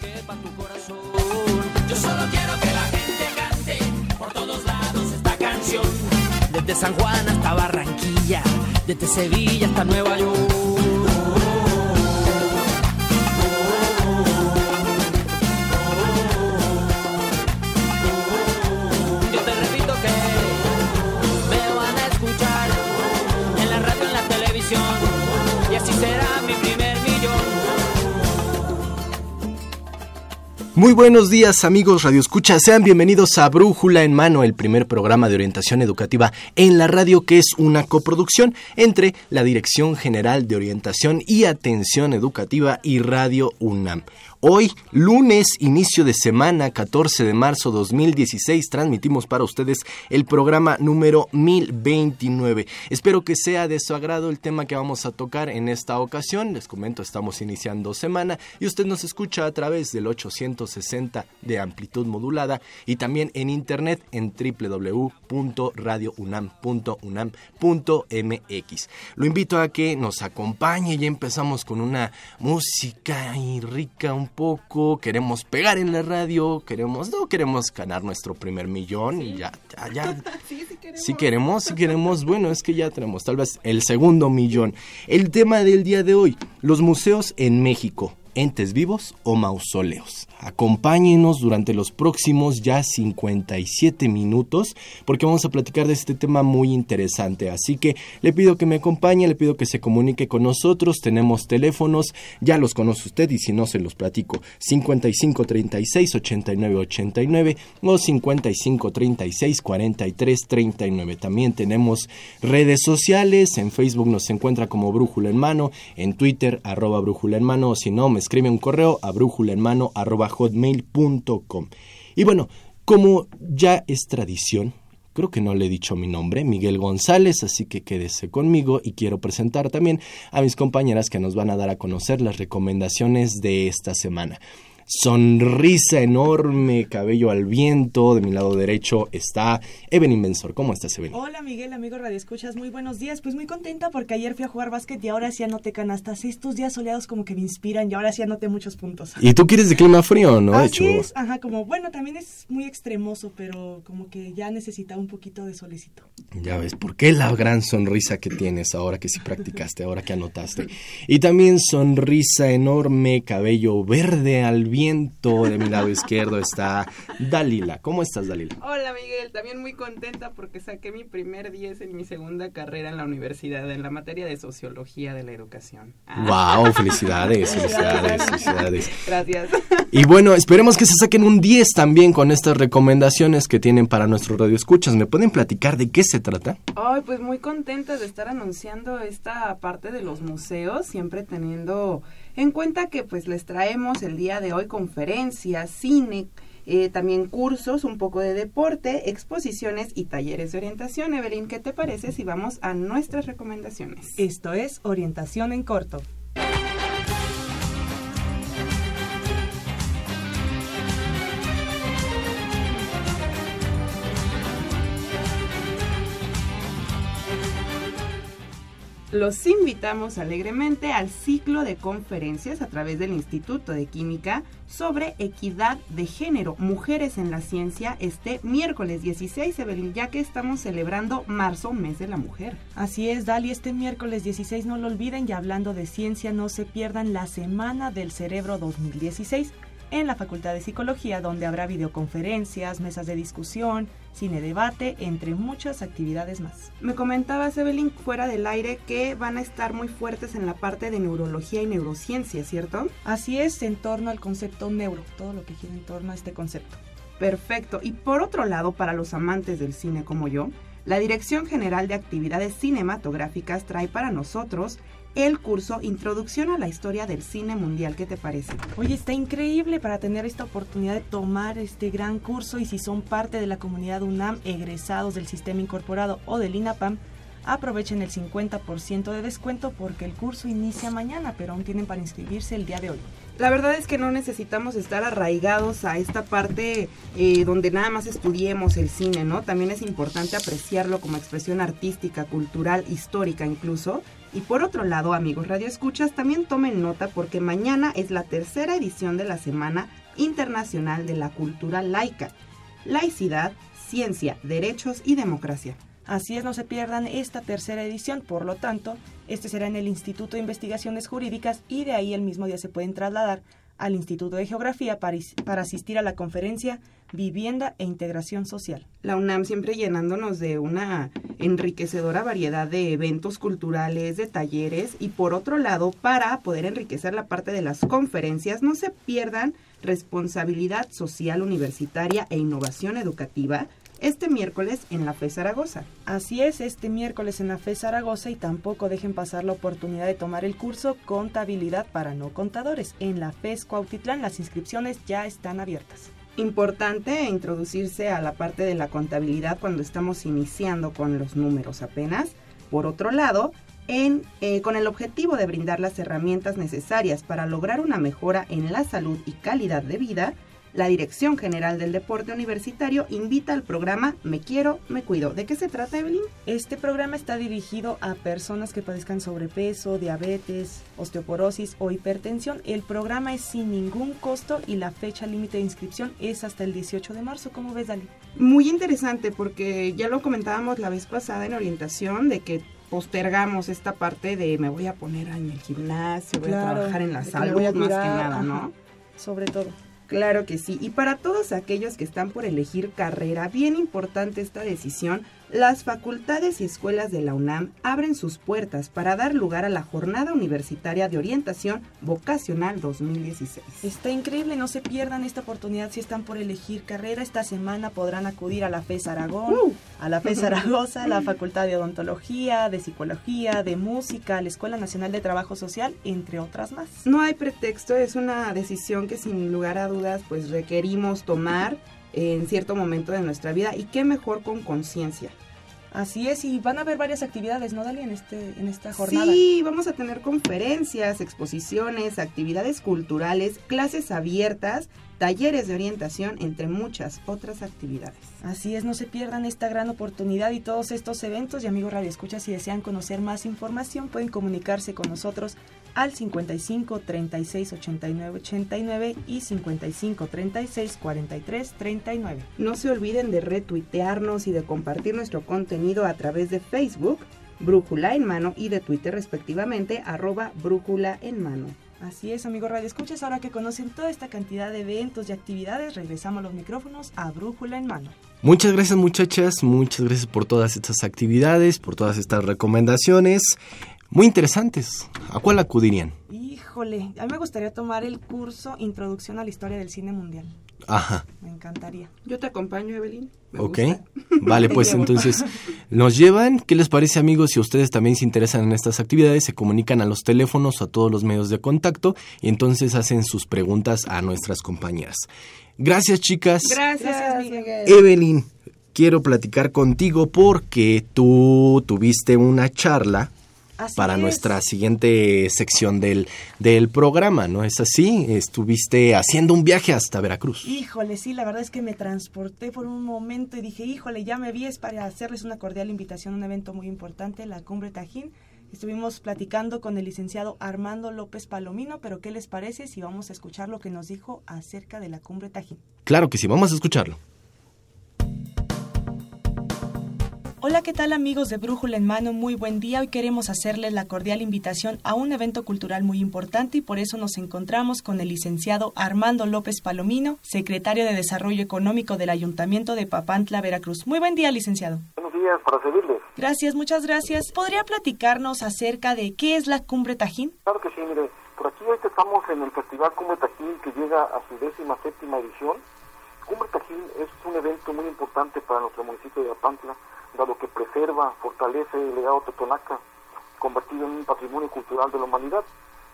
quepa tu corazón. Yo solo quiero que la gente cante por todos lados esta canción, desde San Juan hasta Barranquilla, desde Sevilla hasta Nueva York. Muy buenos días amigos Radio Escucha, sean bienvenidos a Brújula en Mano, el primer programa de orientación educativa en la radio que es una coproducción entre la Dirección General de Orientación y Atención Educativa y Radio UNAM. Hoy, lunes, inicio de semana, 14 de marzo 2016, transmitimos para ustedes el programa número 1029. Espero que sea de su agrado el tema que vamos a tocar en esta ocasión. Les comento, estamos iniciando semana y usted nos escucha a través del 860 de amplitud modulada y también en internet en www.radiounam.unam.mx. Lo invito a que nos acompañe y empezamos con una música rica, un poco, queremos pegar en la radio, queremos, no queremos ganar nuestro primer millón y ya, ya, ya. Sí, sí queremos. Si queremos, si queremos, bueno, es que ya tenemos tal vez el segundo millón. El tema del día de hoy, los museos en México, entes vivos o mausoleos. Acompáñenos durante los próximos ya 57 minutos porque vamos a platicar de este tema muy interesante. Así que le pido que me acompañe, le pido que se comunique con nosotros. Tenemos teléfonos, ya los conoce usted y si no se los platico. 55 36 89 89 o 55 36 43 39. También tenemos redes sociales. En Facebook nos encuentra como Brújula en Mano, en Twitter arroba Brújula en Mano o si no me escribe un correo a brújula en mano arroba hotmail.com. Y bueno, como ya es tradición, creo que no le he dicho mi nombre, Miguel González, así que quédese conmigo y quiero presentar también a mis compañeras que nos van a dar a conocer las recomendaciones de esta semana. Sonrisa enorme, cabello al viento. De mi lado derecho está Evelyn Benzor. ¿Cómo estás, Evelyn? Hola Miguel, amigo Radio Escuchas, muy buenos días. Pues muy contenta porque ayer fui a jugar básquet y ahora sí anoté canastas. Estos días soleados como que me inspiran y ahora sí anoté muchos puntos. Y tú quieres de clima frío, ¿no? De Así es, ajá, como bueno, también es muy extremoso, pero como que ya necesitaba un poquito de solecito. Ya ves, ¿por qué la gran sonrisa que tienes ahora que sí practicaste, ahora que anotaste? Y también sonrisa enorme, cabello verde al viento. De mi lado izquierdo está Dalila. ¿Cómo estás, Dalila? Hola Miguel, también muy contenta porque saqué mi primer 10 en mi segunda carrera en la universidad en la materia de sociología de la educación. Ah, ¡Wow! Felicidades, felicidades, felicidades. Gracias. Y bueno, esperemos que se saquen un 10 también con estas recomendaciones que tienen para nuestros radioescuchas. ¿Me pueden platicar de qué se trata? Ay, pues muy contenta de estar anunciando esta parte de los museos, siempre teniendo en cuenta que pues les traemos el día de hoy conferencias, cine, eh, también cursos, un poco de deporte, exposiciones y talleres de orientación. Evelyn, ¿qué te parece si vamos a nuestras recomendaciones? Esto es orientación en corto. Los invitamos alegremente al ciclo de conferencias a través del Instituto de Química sobre equidad de género, mujeres en la ciencia, este miércoles 16, Evelyn, ya que estamos celebrando marzo, mes de la mujer. Así es, Dali, este miércoles 16 no lo olviden y hablando de ciencia no se pierdan la Semana del Cerebro 2016 en la Facultad de Psicología, donde habrá videoconferencias, mesas de discusión, cine debate, entre muchas actividades más. Me comentabas, Evelyn, fuera del aire, que van a estar muy fuertes en la parte de neurología y neurociencia, ¿cierto? Así es, en torno al concepto neuro, todo lo que gira en torno a este concepto. Perfecto. Y por otro lado, para los amantes del cine como yo, la Dirección General de Actividades Cinematográficas trae para nosotros el curso Introducción a la Historia del Cine Mundial. ¿Qué te parece? Oye, está increíble para tener esta oportunidad de tomar este gran curso y si son parte de la comunidad UNAM, egresados del sistema incorporado o del INAPAM, aprovechen el 50% de descuento porque el curso inicia mañana, pero aún tienen para inscribirse el día de hoy. La verdad es que no necesitamos estar arraigados a esta parte eh, donde nada más estudiemos el cine, ¿no? También es importante apreciarlo como expresión artística, cultural, histórica incluso. Y por otro lado, amigos Radio Escuchas, también tomen nota porque mañana es la tercera edición de la Semana Internacional de la Cultura Laica. Laicidad, ciencia, derechos y democracia. Así es, no se pierdan esta tercera edición, por lo tanto, este será en el Instituto de Investigaciones Jurídicas y de ahí el mismo día se pueden trasladar al Instituto de Geografía para, para, asistir a la conferencia Vivienda e Integración Social. La UNAM siempre llenándonos de una enriquecedora variedad de eventos culturales, de talleres y por otro lado, para poder enriquecer la parte de las conferencias, no se pierdan responsabilidad social universitaria e innovación educativa este miércoles en la FE Zaragoza. Así es, este miércoles en la FE Zaragoza y tampoco dejen pasar la oportunidad de tomar el curso Contabilidad para no contadores. En la FES Cuautitlán las inscripciones ya están abiertas. Importante introducirse a la parte de la contabilidad cuando estamos iniciando con los números apenas. Por otro lado, en, eh, con el objetivo de brindar las herramientas necesarias para lograr una mejora en la salud y calidad de vida, la Dirección General del Deporte Universitario invita al programa Me Quiero, Me Cuido. ¿De qué se trata, Evelyn? Este programa está dirigido a personas que padezcan sobrepeso, diabetes, osteoporosis o hipertensión. El programa es sin ningún costo y la fecha límite de inscripción es hasta el 18 de marzo. ¿Cómo ves, Dali? Muy interesante porque ya lo comentábamos la vez pasada en orientación de que postergamos esta parte de me voy a poner en el gimnasio, voy a trabajar en la salud más que nada, ¿no? Sobre todo. Claro que sí. Y para todos aquellos que están por elegir carrera, bien importante esta decisión, las facultades y escuelas de la UNAM abren sus puertas para dar lugar a la Jornada Universitaria de Orientación Vocacional 2016. Está increíble, no se pierdan esta oportunidad si están por elegir carrera. Esta semana podrán acudir a la FES Aragón, Uh. a la FES Zaragoza, a la Facultad de Odontología, de Psicología, de Música, a la Escuela Nacional de Trabajo Social, entre otras más. No hay pretexto, es una decisión que sin lugar a dudas pues requerimos tomar en cierto momento de nuestra vida y qué mejor con conciencia. Así es, y van a haber varias actividades, ¿no, Dali, en, este, en esta jornada? Sí, vamos a tener conferencias, exposiciones, actividades culturales, clases abiertas, talleres de orientación, entre muchas otras actividades. Así es, no se pierdan esta gran oportunidad y todos estos eventos. Y amigos Radio Escucha, si desean conocer más información, pueden comunicarse con nosotros al 55 36 89 89 y 55 36 43 39. No se olviden de retuitearnos y de compartir nuestro contenido a través de Facebook, Brújula en Mano, y de Twitter respectivamente, arroba Brújula en Mano. Así es, amigos Radio Escuchas, ahora que conocen toda esta cantidad de eventos y actividades, regresamos los micrófonos a Brújula en Mano. Muchas gracias muchachas, muchas gracias por todas estas actividades, por todas estas recomendaciones. Muy interesantes. ¿A cuál acudirían? Híjole, a mí me gustaría tomar el curso Introducción a la Historia del Cine Mundial. Ajá. Me encantaría. Yo te acompaño, Evelyn. Me ok. gusta. Vale, pues entonces nos llevan. ¿Qué les parece amigos? Si ustedes también se interesan en estas actividades, se comunican a los teléfonos o a todos los medios de contacto y entonces hacen sus preguntas a nuestras compañeras. Gracias chicas. Gracias, Gracias, Miguel. Evelyn, quiero platicar contigo porque tú tuviste una charla Así para es. nuestra siguiente sección del, del programa, ¿no es así? Estuviste haciendo un viaje hasta Veracruz. Híjole, sí, la verdad es que me transporté por un momento y dije, híjole, ya me vi, es para hacerles una cordial invitación a un evento muy importante, la Cumbre Tajín. Estuvimos platicando con el licenciado Armando López Palomino, pero ¿qué les parece si vamos a escuchar lo que nos dijo acerca de la Cumbre Tajín? Claro que sí, vamos a escucharlo. Hola, ¿qué tal amigos de Brújula en Mano? Muy buen día. Hoy queremos hacerles la cordial invitación a un evento cultural muy importante y por eso nos encontramos con el licenciado Armando López Palomino, secretario de Desarrollo Económico del Ayuntamiento de Papantla, Veracruz. Muy buen día, licenciado. Buenos días, para servirles. Gracias, muchas gracias. ¿Podría platicarnos acerca de qué es la Cumbre Tajín? Claro que sí, mire, por aquí ahorita estamos en el Festival Cumbre Tajín que llega a su décima séptima edición. Cumbre Tajín es un evento muy importante para nuestro municipio de Apantla, dado que preserva, fortalece el legado totonaca. convertido en un patrimonio cultural de la humanidad.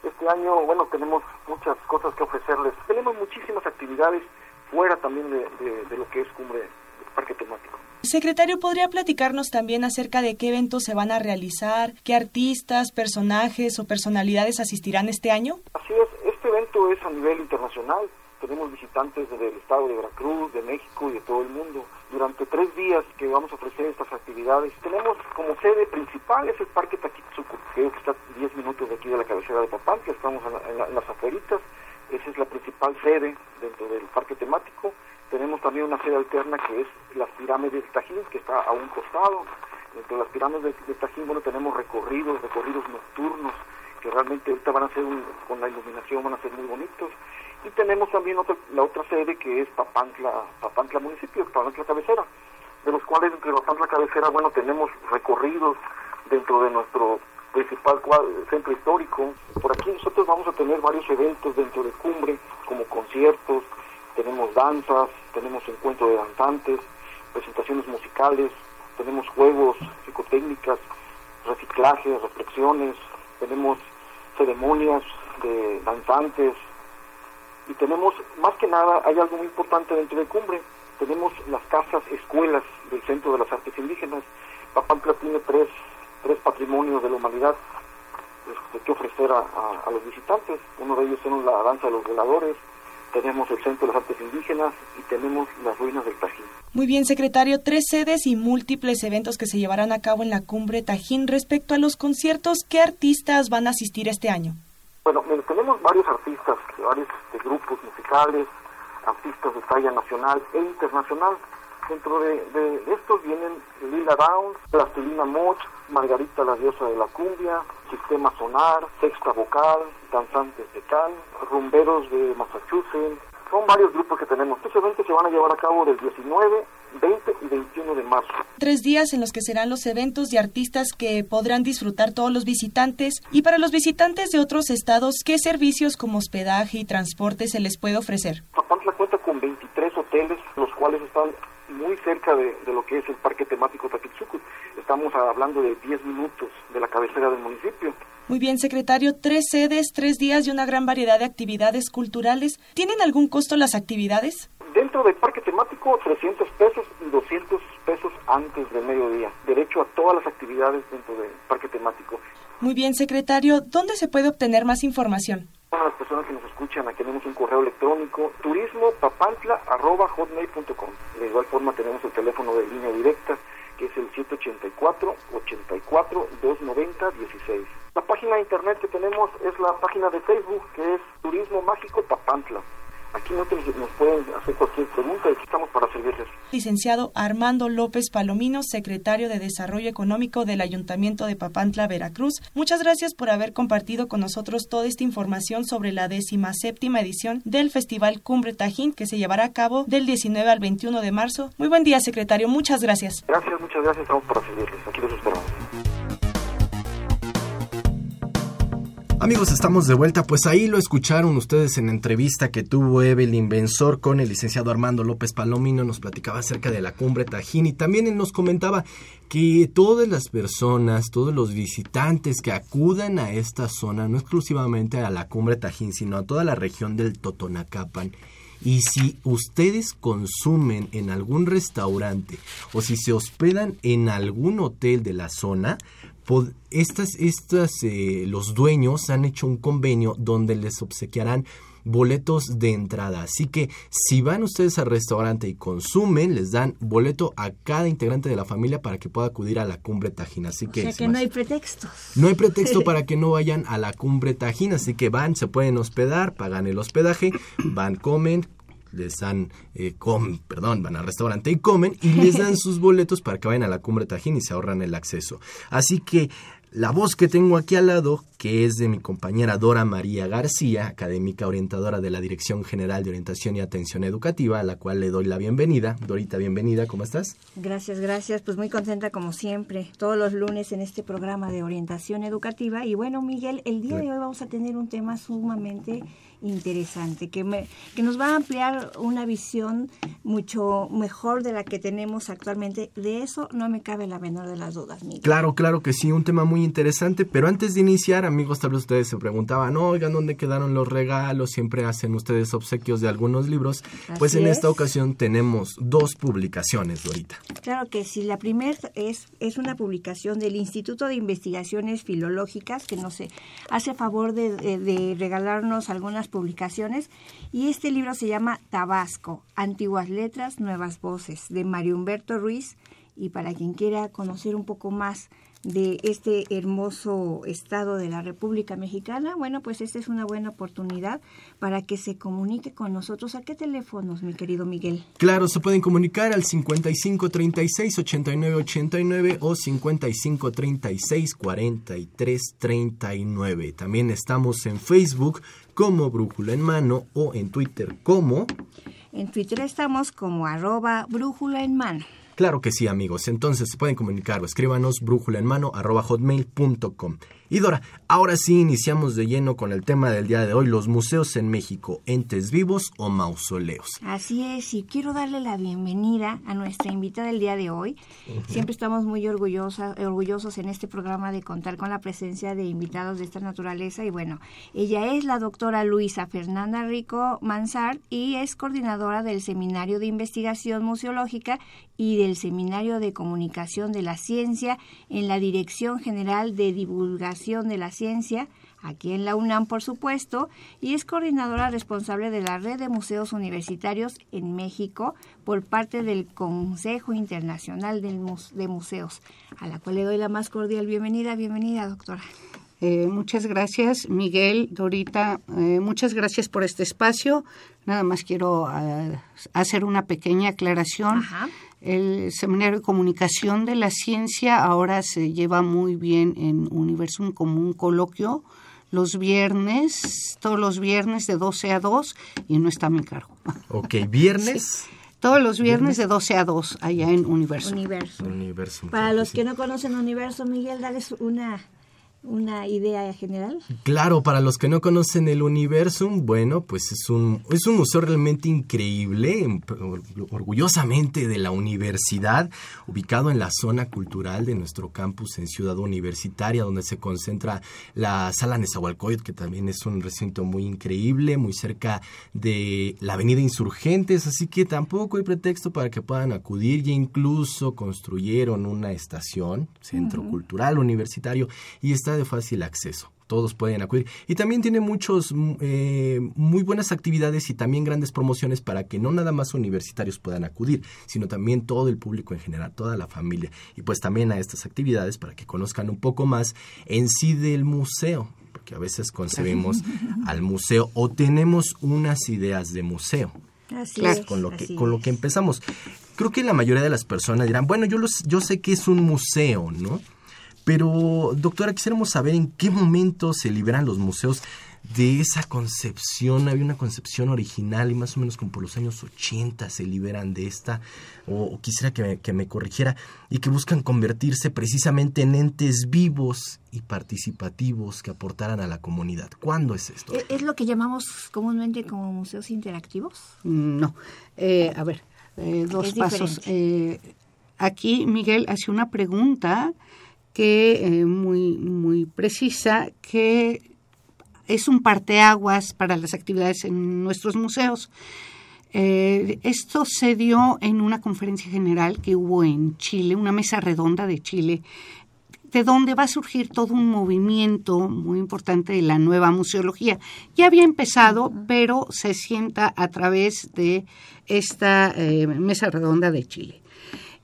Este año, bueno, tenemos muchas cosas que ofrecerles. Tenemos muchísimas actividades fuera también de, de- de lo que es Cumbre Parque Temático. Secretario, ¿podría platicarnos también acerca de qué eventos se van a realizar, qué artistas, personajes o personalidades asistirán este año? Así es, este evento es a nivel internacional. Tenemos visitantes desde el estado de Veracruz, de México y de todo el mundo. Durante tres días que vamos a ofrecer estas actividades, tenemos como sede principal es el Parque Taquitzuco, creo que está 10 minutos de aquí de la cabecera de Papantla, estamos en, la- en la- en las afueritas. Esa es la principal sede dentro del parque temático. Tenemos también una sede alterna que es las pirámides del Tajín, que está a un costado. Dentro de las pirámides del Tajín, bueno, tenemos recorridos, recorridos nocturnos, que realmente ahorita van a ser, un- con la iluminación, van a ser muy bonitos. Y tenemos también otra, la otra sede que es Papantla, Papantla municipio, Papantla cabecera, de los cuales entre Papantla cabecera, bueno, tenemos recorridos dentro de nuestro principal cuadro- centro histórico. Por aquí nosotros vamos a tener varios eventos dentro de Cumbre, como conciertos, tenemos danzas, tenemos encuentro de danzantes, presentaciones musicales, tenemos juegos, psicotécnicas, reciclaje, reflexiones, tenemos ceremonias de danzantes y tenemos, más que nada, hay algo muy importante dentro de Cumbre, tenemos las casas escuelas del Centro de las Artes Indígenas. Papantla tiene tres, tres patrimonios de la humanidad este, que ofrecer a, a- los visitantes. Uno de ellos son la danza de los voladores, tenemos el Centro de las Artes Indígenas y tenemos las ruinas del Tajín. Muy bien, secretario, tres sedes y múltiples eventos que se llevarán a cabo en la cumbre Tajín. Respecto a los conciertos, ¿qué artistas van a asistir este año? Bueno, tenemos varios artistas, varios este, grupos musicales, artistas de talla nacional e internacional. Dentro de, de- de estos vienen Lila Downs, Plastilina Moch, Margarita la diosa de la cumbia, Sistema Sonar, Sexta Vocal, Danzantes de Cal, Rumberos de Massachusetts. Son varios grupos que tenemos. Estos eventos se van a llevar a cabo del 19, 20 y 21 de marzo. Tres días en los que serán los eventos de artistas que podrán disfrutar todos los visitantes. Y para los visitantes de otros estados, ¿qué servicios como hospedaje y transporte se les puede ofrecer? Papantla cuenta con 23 hoteles, los cuales están muy cerca de, de lo que es el parque temático Taquitzucu. Estamos hablando de 10 minutos de la cabecera del municipio. Muy bien, secretario, tres sedes, tres días y una gran variedad de actividades culturales. ¿Tienen algún costo las actividades? Dentro del parque temático, 300 pesos y 200 pesos antes del mediodía. Derecho a todas las actividades dentro del parque temático. Muy bien, secretario, ¿dónde se puede obtener más información? Para las personas que nos escuchan, aquí tenemos un correo electrónico, turismopapantla.com. De igual forma tenemos el teléfono de línea directa, que es el 784-84-290-16. La página de internet que tenemos es la página de Facebook, que es Turismo Mágico Papantla. Aquí nosotros nos pueden hacer cualquier pregunta y aquí estamos para servirles. Licenciado Armando López Palomino, secretario de Desarrollo Económico del Ayuntamiento de Papantla, Veracruz. Muchas gracias por haber compartido con nosotros toda esta información sobre la décima séptima edición del Festival Cumbre Tajín que se llevará a cabo del 19 al 21 de marzo. Muy buen día, secretario. Muchas gracias. Gracias, muchas gracias, estamos para servirles. Aquí los esperamos. Amigos, estamos de vuelta. Pues ahí lo escucharon ustedes en entrevista que tuvo Evelyn Benzor con el licenciado Armando López Palomino. Nos platicaba acerca de la cumbre Tajín y también él nos comentaba que todas las personas, todos los visitantes que acudan a esta zona, no exclusivamente a la cumbre Tajín, sino a toda la región del Totonacapan, y si ustedes consumen en algún restaurante o si se hospedan en algún hotel de la zona, estas, estas, eh, los dueños han hecho un convenio donde les obsequiarán boletos de entrada. Así que si van ustedes al restaurante y consumen, les dan boleto a cada integrante de la familia para que pueda acudir a la cumbre Tajín. Así O que, sea que no hay pretextos. no hay pretexto para que no vayan a la cumbre Tajín, así que van, se pueden hospedar, pagan el hospedaje, van, comen, les dan, eh, com- perdón, van al restaurante y comen y les dan sus boletos para que vayan a la cumbre Tajín y se ahorran el acceso. Así que la voz que tengo aquí al lado, que es de mi compañera Dora María García, académica orientadora de la Dirección General de Orientación y Atención Educativa, a la cual le doy la bienvenida. Dorita, bienvenida, ¿cómo estás? Gracias, gracias. Pues muy contenta como siempre, todos los lunes en este programa de orientación educativa. Y bueno, Miguel, el día de hoy vamos a tener un tema sumamente interesante, que, me, que nos va a ampliar una visión mucho mejor de la que tenemos actualmente. De eso no me cabe la menor de las dudas, Miguel. Claro, claro que sí, un tema muy interesante, pero antes de iniciar, amigos, tal vez ustedes se preguntaban, oigan, ¿dónde quedaron los regalos? Siempre hacen ustedes obsequios de algunos libros. pues en esta ocasión tenemos dos publicaciones, Dorita. Claro que sí, la primera es, es una publicación del Instituto de Investigaciones Filológicas que nos hace favor de, de regalarnos algunas publicaciones. Y este libro se llama Tabasco, Antiguas Letras, Nuevas Voces, de Mario Humberto Ruiz. Y para quien quiera conocer un poco más de este hermoso estado de la República Mexicana, bueno, pues esta es una buena oportunidad para que se comunique con nosotros. ¿A qué teléfonos, mi querido Miguel? Claro, se pueden comunicar al 5536-8989 o 5536-4339. También estamos en Facebook como Brújula en Mano o en Twitter como... En Twitter estamos como arroba Brújula en Mano. Claro que sí, amigos. Entonces pueden comunicar o escríbanos brújula en mano arroba hotmail.com. Y Dora, ahora sí iniciamos de lleno con el tema del día de hoy, los museos en México, entes vivos o mausoleos. Así es, y quiero darle la bienvenida a nuestra invitada del día de hoy. Siempre estamos muy orgullosa, orgullosos en este programa de contar con la presencia de invitados de esta naturaleza. Y bueno, ella es la doctora Luisa Fernanda Rico Mansart y es coordinadora del Seminario de Investigación Museológica y del Seminario de Comunicación de la Ciencia en la Dirección General de Divulgación de la Ciencia, aquí en la UNAM, por supuesto, y es coordinadora responsable de la red de museos universitarios en México por parte del Consejo Internacional de Museos, a la cual le doy la más cordial bienvenida. Bienvenida, doctora. Eh, muchas gracias, Miguel, Dorita. Eh, muchas gracias por este espacio. Nada más quiero eh, hacer una pequeña aclaración. El Seminario de Comunicación de la Ciencia ahora se lleva muy bien en Universum como un coloquio los viernes, todos los viernes de 12 a 2 y no está a mi cargo. Ok, viernes. Todos los viernes, de 12 a 2 allá en Universo. Universo. Para los que no conocen Universo, Miguel, dales una una idea general? Claro, para los que no conocen el Universum, bueno, pues es un, es un museo realmente increíble, orgullosamente de la universidad, ubicado en la zona cultural de nuestro campus en Ciudad Universitaria, donde se concentra la Sala Nezahualcóyotl, que también es un recinto muy increíble, muy cerca de la Avenida Insurgentes, así que tampoco hay pretexto para que puedan acudir, y incluso construyeron una estación, centro cultural universitario, y está de fácil acceso. Todos pueden acudir. Y también tiene muchos, mm, eh, muy buenas actividades y también grandes promociones para que no nada más universitarios puedan acudir, sino también todo el público en general, toda la familia. Y pues también a estas actividades para que conozcan un poco más en sí del museo, porque a veces concebimos al museo o tenemos unas ideas de museo. Así es, con lo que con lo que empezamos. Creo que la mayoría de las personas dirán, bueno, yo los yo sé que es un museo, ¿no? Pero, doctora, quisiéramos saber en qué momento se liberan los museos de esa concepción. Había una concepción original y más o menos como por los años 80 se liberan de esta, o, quisiera que me, que me, corrigiera, y que buscan convertirse precisamente en entes vivos y participativos que aportaran a la comunidad. ¿Cuándo es esto? ¿Es lo que llamamos comúnmente como museos interactivos? Mm, no. Eh, a ver, eh, dos pasos. Eh, aquí Miguel hace una pregunta que eh, muy, muy precisa, que es un parteaguas para las actividades en nuestros museos. Eh, esto se dio en una conferencia general que hubo en Chile, una mesa redonda de Chile, de donde va a surgir todo un movimiento muy importante de la nueva museología. Ya había empezado, pero se sienta a través de esta eh, mesa redonda de Chile.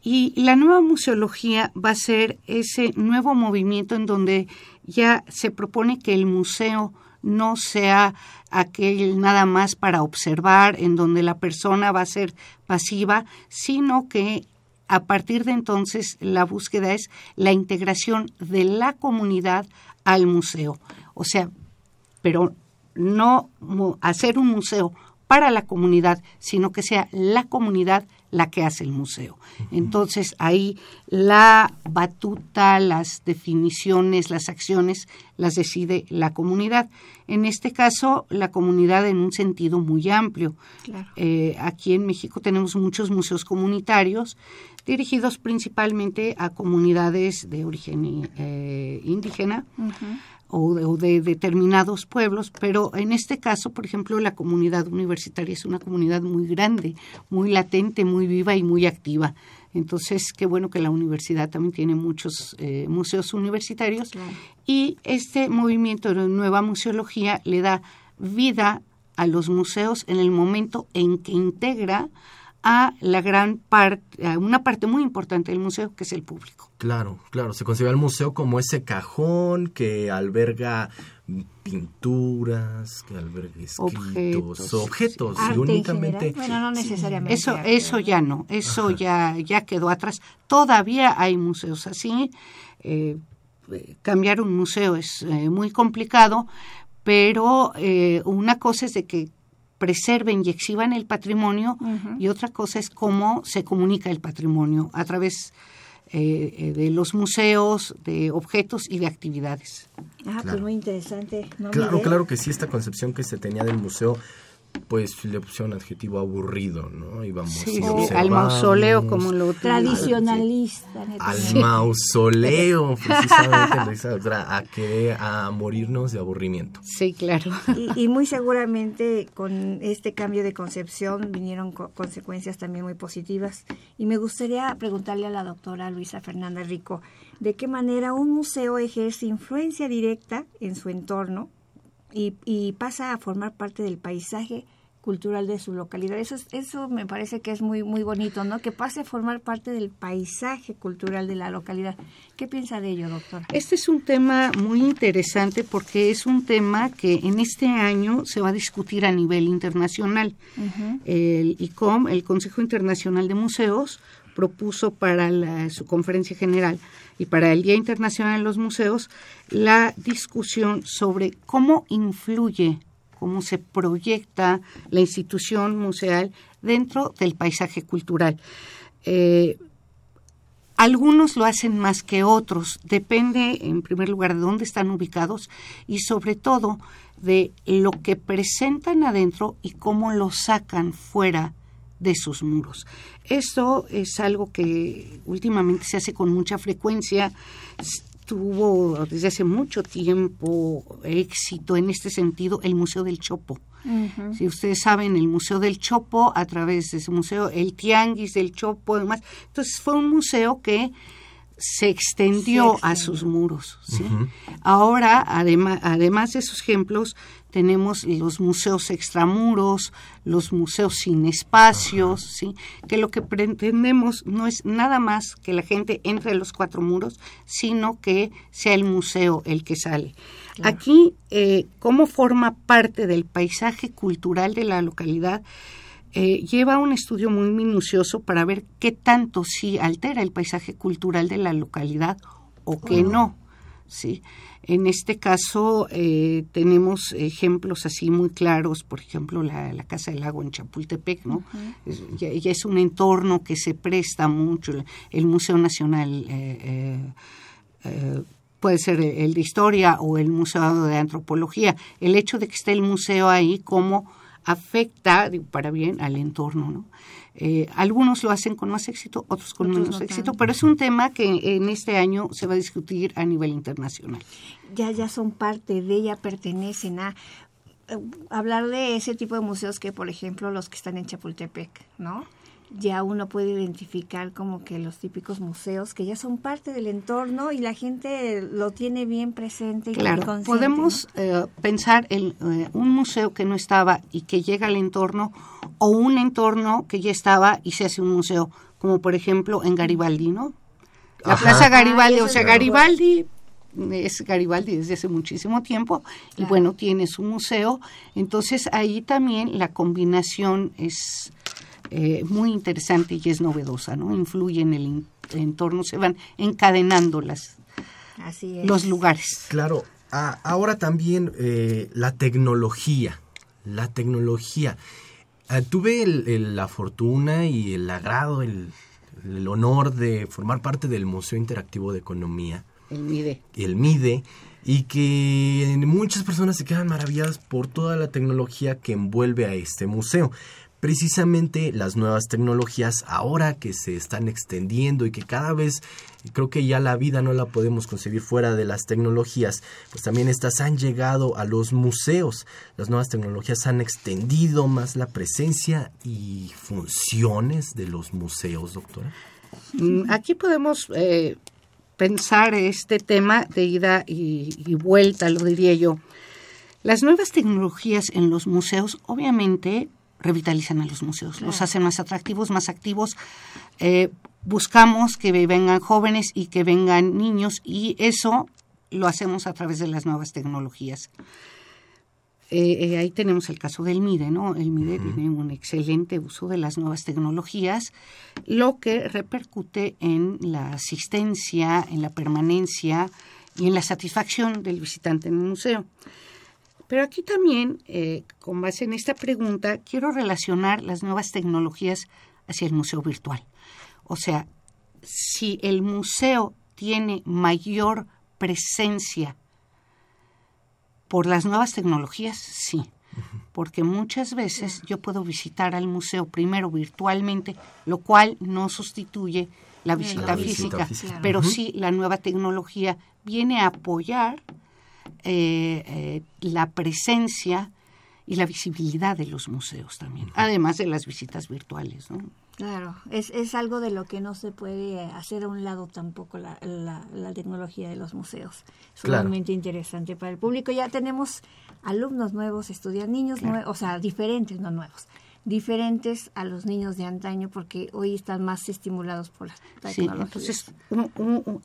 Y la nueva museología va a ser ese nuevo movimiento en donde ya se propone que el museo no sea aquel nada más para observar, en donde la persona va a ser pasiva, sino que a partir de entonces la búsqueda es la integración de la comunidad al museo. O sea, pero no hacer un museo para la comunidad, sino que sea la comunidad la que hace el museo. Entonces ahí la batuta, las definiciones, las acciones las decide la comunidad. En este caso, la comunidad en un sentido muy amplio. Eh, aquí en México tenemos muchos museos comunitarios dirigidos principalmente a comunidades de origen eh, indígena o de, determinados pueblos, pero en este caso, por ejemplo, la comunidad universitaria es una comunidad muy grande, muy latente, muy viva y muy activa. Entonces, qué bueno que la universidad también tiene muchos eh, museos universitarios y este movimiento de nueva museología le da vida a los museos en el momento en que integra a la gran parte, a una parte muy importante del museo, que es el público. Claro, claro, se considera el museo como ese cajón que alberga pinturas, que alberga escritos, objetos, y únicamente bueno, no necesariamente. Eso eso ya no, eso ya ya quedó atrás. Todavía hay museos así. Eh, cambiar un museo es eh, muy complicado, pero eh, una cosa es de que preserven y exhiban el patrimonio y otra cosa es cómo se comunica el patrimonio a través eh, eh, de los museos, de objetos y de actividades. Ah, pues muy interesante. claro, claro que sí, esta concepción que se tenía del museo pues le pusieron adjetivo aburrido, ¿no? Íbamos sí, al mausoleo como lo tradicionalista. Al mausoleo, precisamente, a querer a morirnos de aburrimiento. Sí, claro. Y, muy seguramente con este cambio de concepción vinieron consecuencias también muy positivas. Y me gustaría preguntarle a la doctora Luisa Fernanda Rico, ¿de qué manera un museo ejerce influencia directa en su entorno y, pasa a formar parte del paisaje cultural de su localidad. Eso, eso me parece que es muy, muy bonito, ¿no? Que pase a formar parte del paisaje cultural de la localidad. ¿Qué piensa de ello, doctora? Este es un tema muy interesante porque es un tema que en este año se va a discutir a nivel internacional. El ICOM, el Consejo Internacional de Museos, propuso para su conferencia general y para el Día Internacional de los Museos la discusión sobre cómo influye, cómo se proyecta la institución museal dentro del paisaje cultural. Eh, algunos lo hacen más que otros, depende en primer lugar de dónde están ubicados y sobre todo de lo que presentan adentro y cómo lo sacan fuera de sus muros. Esto es algo que últimamente se hace con mucha frecuencia. Tuvo desde hace mucho tiempo éxito en este sentido el Museo del Chopo. Si ustedes saben, el Museo del Chopo, a través de ese museo, el Tianguis del Chopo, además. Entonces fue un museo que se extendió, a sus muros. ¿sí? Ahora, además, además de esos ejemplos, tenemos los museos extramuros, los museos sin espacios, ¿sí? que lo que pretendemos no es nada más que la gente entre los cuatro muros, sino que sea el museo el que sale. Aquí, eh, cómo forma parte del paisaje cultural de la localidad, eh, lleva un estudio muy minucioso para ver qué tanto sí altera el paisaje cultural de la localidad o qué no. ¿Sí? En este caso eh, tenemos ejemplos así muy claros, por ejemplo la, Casa del Lago en Chapultepec, ¿no? ya, es un entorno que se presta mucho, el Museo Nacional eh, eh, puede ser el de Historia o el Museo de Antropología, el hecho de que esté el museo ahí como afecta para bien al entorno, ¿no? Eh, algunos lo hacen con más éxito, otros con menos éxito, pero es un tema que en este año se va a discutir a nivel internacional. Ya, ya son parte de ella, pertenecen a eh, hablar de ese tipo de museos que, por ejemplo, los que están en Chapultepec, ¿no? Ya uno puede identificar como que los típicos museos que ya son parte del entorno y la gente lo tiene bien presente. Y claro, podemos eh, pensar en eh, un museo que no estaba y que llega al entorno o un entorno que ya estaba y se hace un museo, como por ejemplo en Garibaldi, ¿no? La Plaza Garibaldi, o sea, Garibaldi es Garibaldi desde hace muchísimo tiempo y bueno, tiene su museo, entonces ahí también la combinación es eh, muy interesante y es novedosa, ¿no? Influye en el entorno, se van encadenando las, los lugares. Claro, ahora también eh, la tecnología, la tecnología. Ah, tuve la fortuna y el agrado, el, honor de formar parte del Museo Interactivo de Economía. El MIDE. El MIDE. Y que muchas personas se quedan maravilladas por toda la tecnología que envuelve a este museo precisamente las nuevas tecnologías ahora que se están extendiendo y que cada vez creo que ya la vida no la podemos concebir fuera de las tecnologías, pues también estas han llegado a los museos. Las nuevas tecnologías han extendido más la presencia y funciones de los museos, doctora. Mm, aquí podemos eh, pensar este tema de ida y vuelta, lo diría yo. Las nuevas tecnologías en los museos obviamente revitalizan a los museos, los hacen más atractivos, más activos. Eh, buscamos que vengan jóvenes y que vengan niños y eso lo hacemos a través de las nuevas tecnologías. Eh, eh, ahí tenemos el caso del MIDE, ¿no? El MIDE tiene un excelente uso de las nuevas tecnologías, lo que repercute en la asistencia, en la permanencia y en la satisfacción del visitante en el museo. Pero aquí también, eh, con base en esta pregunta, quiero relacionar las nuevas tecnologías hacia el museo virtual. O sea, si el museo tiene mayor presencia por las nuevas tecnologías, sí. Porque muchas veces yo puedo visitar al museo primero virtualmente, lo cual no sustituye la visita, física, pero sí la nueva tecnología viene a apoyar eh, eh, la presencia y la visibilidad de los museos también, además de las visitas virtuales. ¿no? Claro, es, es algo de lo que no se puede hacer a un lado tampoco la, la, tecnología de los museos. Es sumamente interesante para el público. Ya tenemos alumnos nuevos, estudian niños nuevos, o sea, diferentes, no nuevos, diferentes a los niños de antaño porque hoy están más estimulados por la tecnología. entonces, un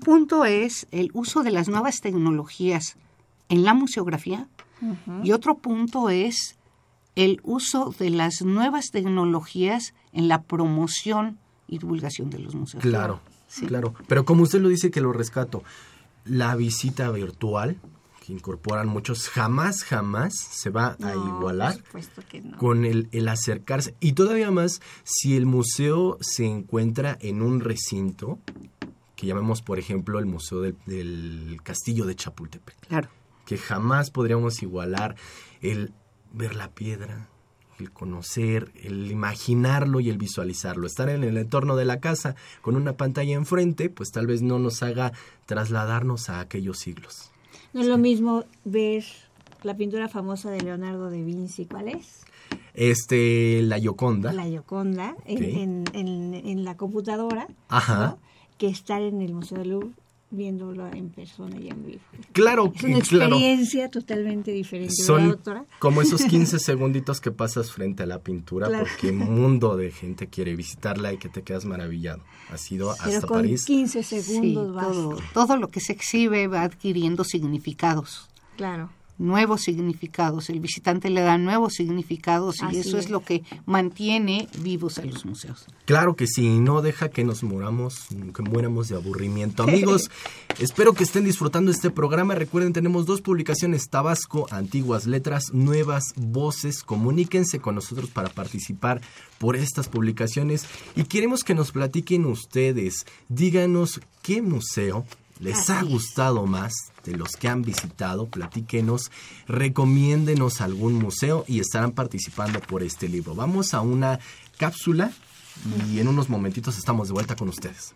punto es el uso de las nuevas tecnologías en la museografía y otro punto es el uso de las nuevas tecnologías en la promoción y divulgación de los museos. Claro, sí. claro. Pero como usted lo dice que lo rescato, la visita virtual que incorporan muchos jamás, jamás se va a igualar con el, el acercarse. Y todavía más si el museo se encuentra en un recinto que llamemos, por ejemplo, el Museo del, Castillo de Chapultepec. Claro. Que jamás podríamos igualar el ver la piedra, el conocer, el imaginarlo y el visualizarlo. Estar en el entorno de la casa con una pantalla enfrente, pues tal vez no nos haga trasladarnos a aquellos siglos. No es lo mismo ver la pintura famosa de Leonardo da Vinci, ¿cuál es? Este, la Yoconda. La Yoconda, en, en, la computadora. Ajá que estar en el Museo del Louvre viéndolo en persona y en vivo. Claro, es una experiencia totalmente diferente, Son doctora? Como esos 15 segunditos que pasas frente a la pintura porque un mundo de gente quiere visitarla y que te quedas maravillado. Ha sido hasta con París. 15 segundos todo, todo lo que se exhibe va adquiriendo significados. Claro nuevos significados, el visitante le da nuevos significados y eso es. lo que mantiene vivos a los museos. Claro que sí, no deja que nos moramos, que muéramos de aburrimiento. Amigos, espero que estén disfrutando este programa. Recuerden, tenemos dos publicaciones, Tabasco, Antiguas Letras, Nuevas Voces. Comuníquense con nosotros para participar por estas publicaciones y queremos que nos platiquen ustedes. Díganos qué museo les ha gustado más de los que han visitado, platíquenos, recomiéndenos algún museo y estarán participando por este libro. Vamos a una cápsula y en unos momentitos estamos de vuelta con ustedes.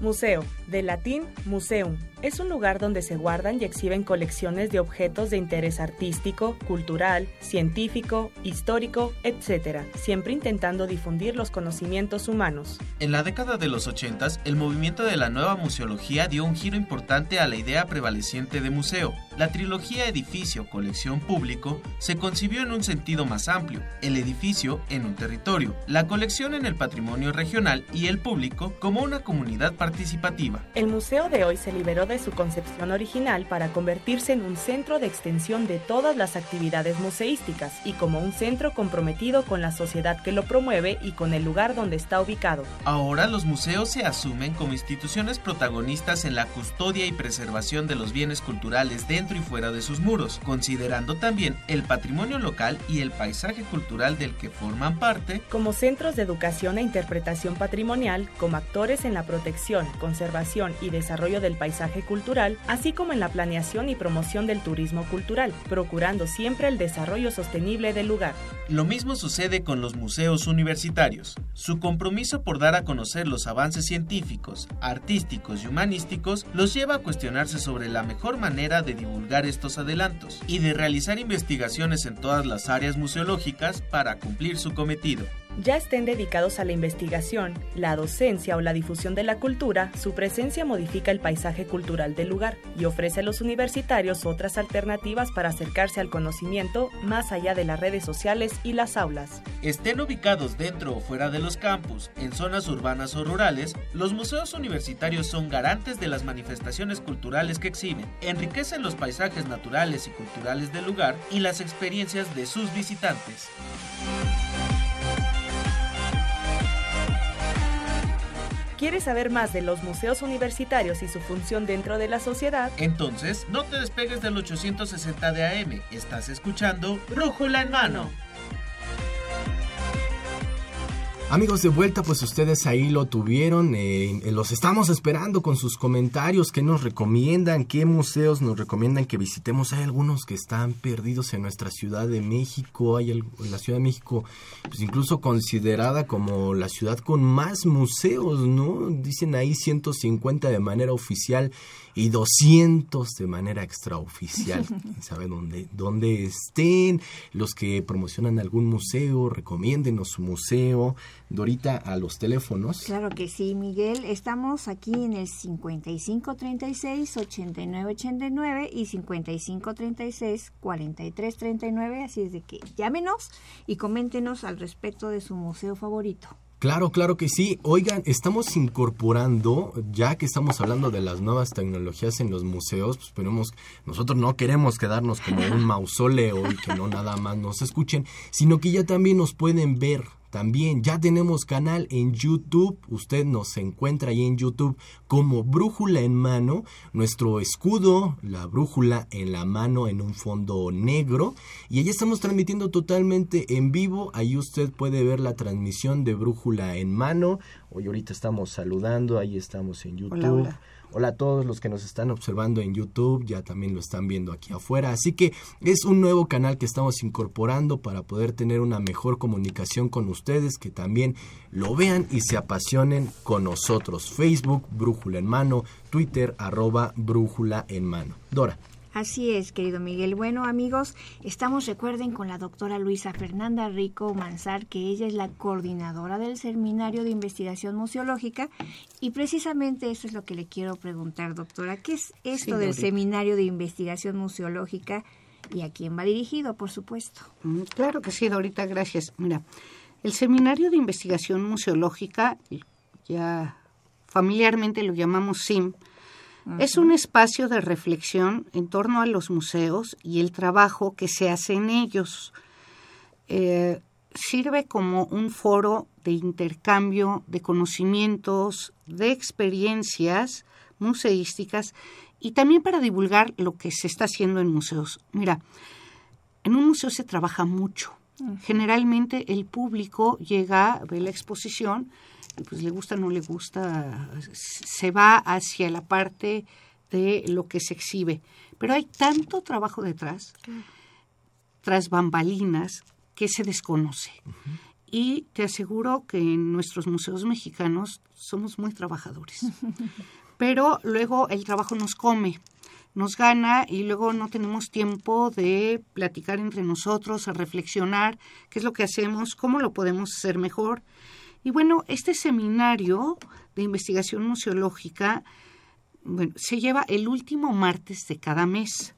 Museo, de latín museum, es un lugar donde se guardan y exhiben colecciones de objetos de interés artístico, cultural, científico, histórico, etc., siempre intentando difundir los conocimientos humanos. En la década de los 80, el movimiento de la nueva museología dio un giro importante a la idea prevaleciente de museo. La trilogía edificio, colección, público se concibió en un sentido más amplio, el edificio en un territorio, la colección en el patrimonio regional y el público como una comunidad participativa. El museo de hoy se liberó de su concepción original para convertirse en un centro de extensión de todas las actividades museísticas y como un centro comprometido con la sociedad que lo promueve y con el lugar donde está ubicado. Ahora los museos se asumen como instituciones protagonistas en la custodia y preservación de los bienes culturales dentro y fuera de sus muros, considerando también el patrimonio local y el paisaje cultural del que forman parte como centros de educación e interpretación patrimonial, como actores en la protección, conservación y desarrollo del paisaje cultural, así como en la planeación y promoción del turismo cultural, procurando siempre el desarrollo sostenible del lugar. Lo mismo sucede con los museos universitarios. Su compromiso por dar a conocer los avances científicos, artísticos y humanísticos los lleva a cuestionarse sobre la mejor manera de divulgar estos adelantos y de realizar investigaciones en todas las áreas museológicas para cumplir su cometido ya estén dedicados a la investigación, la docencia o la difusión de la cultura, su presencia modifica el paisaje cultural del lugar y ofrece a los universitarios otras alternativas para acercarse al conocimiento más allá de las redes sociales y las aulas. Estén ubicados dentro o fuera de los campus, en zonas urbanas o rurales, los museos universitarios son garantes de las manifestaciones culturales que exhiben, enriquecen los paisajes naturales y culturales del lugar y las experiencias de sus visitantes. ¿Quieres saber más de los museos universitarios y su función dentro de la sociedad? Entonces, no te despegues del 860 de AM. Estás escuchando Brújula en mano. Amigos de vuelta, pues ustedes ahí lo tuvieron, eh, los estamos esperando con sus comentarios, qué nos recomiendan, qué museos nos recomiendan que visitemos. Hay algunos que están perdidos en nuestra Ciudad de México, hay la Ciudad de México pues incluso considerada como la ciudad con más museos, ¿no? Dicen ahí 150 de manera oficial y 200 de manera extraoficial. ¿Quién sabe dónde, dónde estén? Los que promocionan algún museo, recomiéndenos su museo. Dorita, a los teléfonos. Claro que sí, Miguel. Estamos aquí en el 5536-8989 y 5536-4339. Así es de que llámenos y coméntenos al respecto de su museo favorito. Claro, claro que sí. Oigan, estamos incorporando, ya que estamos hablando de las nuevas tecnologías en los museos, pues ponemos, nosotros no queremos quedarnos como un mausoleo y que no nada más nos escuchen, sino que ya también nos pueden ver también ya tenemos canal en YouTube. Usted nos encuentra ahí en YouTube como Brújula en mano. Nuestro escudo, la brújula en la mano en un fondo negro. Y allí estamos transmitiendo totalmente en vivo. Ahí usted puede ver la transmisión de Brújula en mano. Hoy ahorita estamos saludando. Ahí estamos en YouTube. Hola a todos los que nos están observando en YouTube, ya también lo están viendo aquí afuera. Así que es un nuevo canal que estamos incorporando para poder tener una mejor comunicación con ustedes, que también lo vean y se apasionen con nosotros. Facebook, Brújula en Mano, Twitter, arroba Brújula en Mano. Dora. Así es, querido Miguel. Bueno, amigos, estamos, recuerden, con la doctora Luisa Fernanda Rico Manzar, que ella es la coordinadora del Seminario de Investigación Museológica. Y precisamente eso es lo que le quiero preguntar, doctora. ¿Qué es esto del Seminario de Investigación Museológica y a quién va dirigido, por supuesto? Mm, claro que sí, Dorita, gracias. Mira, el Seminario de Investigación Museológica, ya familiarmente lo llamamos SIM, es un espacio de reflexión en torno a los museos y el trabajo que se hace en ellos. Eh, sirve como un foro de intercambio de conocimientos, de experiencias museísticas y también para divulgar lo que se está haciendo en museos. Mira, en un museo se trabaja mucho. Generalmente el público llega, ve la exposición pues le gusta o no le gusta, se va hacia la parte de lo que se exhibe. Pero hay tanto trabajo detrás, tras bambalinas, que se desconoce. Y te aseguro que en nuestros museos mexicanos somos muy trabajadores. Pero luego el trabajo nos come, nos gana y luego no tenemos tiempo de platicar entre nosotros, a reflexionar qué es lo que hacemos, cómo lo podemos hacer mejor. Y bueno, este seminario de investigación museológica bueno, se lleva el último martes de cada mes.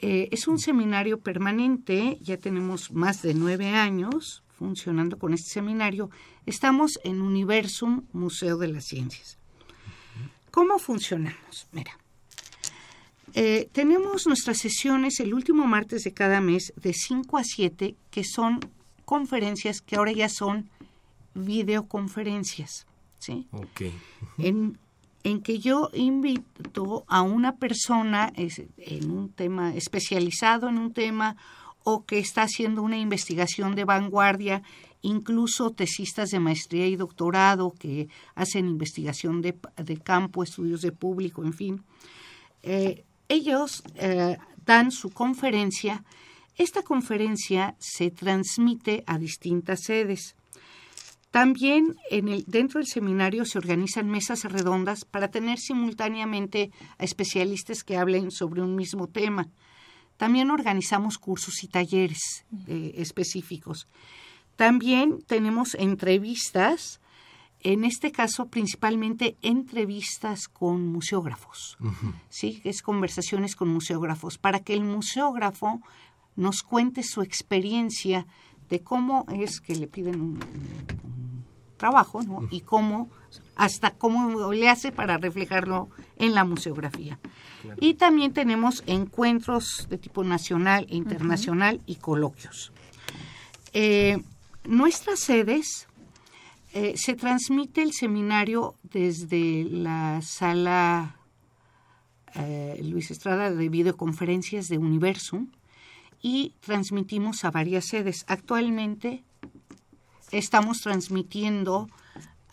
Eh, es un seminario permanente, ya tenemos más de nueve años funcionando con este seminario. Estamos en Universum Museo de las Ciencias. ¿Cómo funcionamos? Mira, eh, tenemos nuestras sesiones el último martes de cada mes de 5 a 7, que son conferencias que ahora ya son videoconferencias. ¿sí? Ok. En, en que yo invito a una persona en un tema especializado en un tema o que está haciendo una investigación de vanguardia, incluso tesistas de maestría y doctorado que hacen investigación de, campo, estudios de público, en fin. Eh, ellos eh, dan su conferencia. Esta conferencia se transmite a distintas sedes. También en el, dentro del seminario se organizan mesas redondas para tener simultáneamente a especialistas que hablen sobre un mismo tema. También organizamos cursos y talleres eh, específicos. También tenemos entrevistas, en este caso principalmente entrevistas con museógrafos, ¿sí? Es conversaciones con museógrafos, para que el museógrafo nos cuente su experiencia de cómo es que le piden un, trabajo, ¿no? Y cómo, hasta cómo le hace para reflejarlo en la museografía. Y también tenemos encuentros de tipo nacional e internacional y coloquios. Eh, nuestras sedes eh, se transmite el seminario desde la sala eh, Luis Estrada de videoconferencias de Universum y transmitimos a varias sedes. Actualmente estamos transmitiendo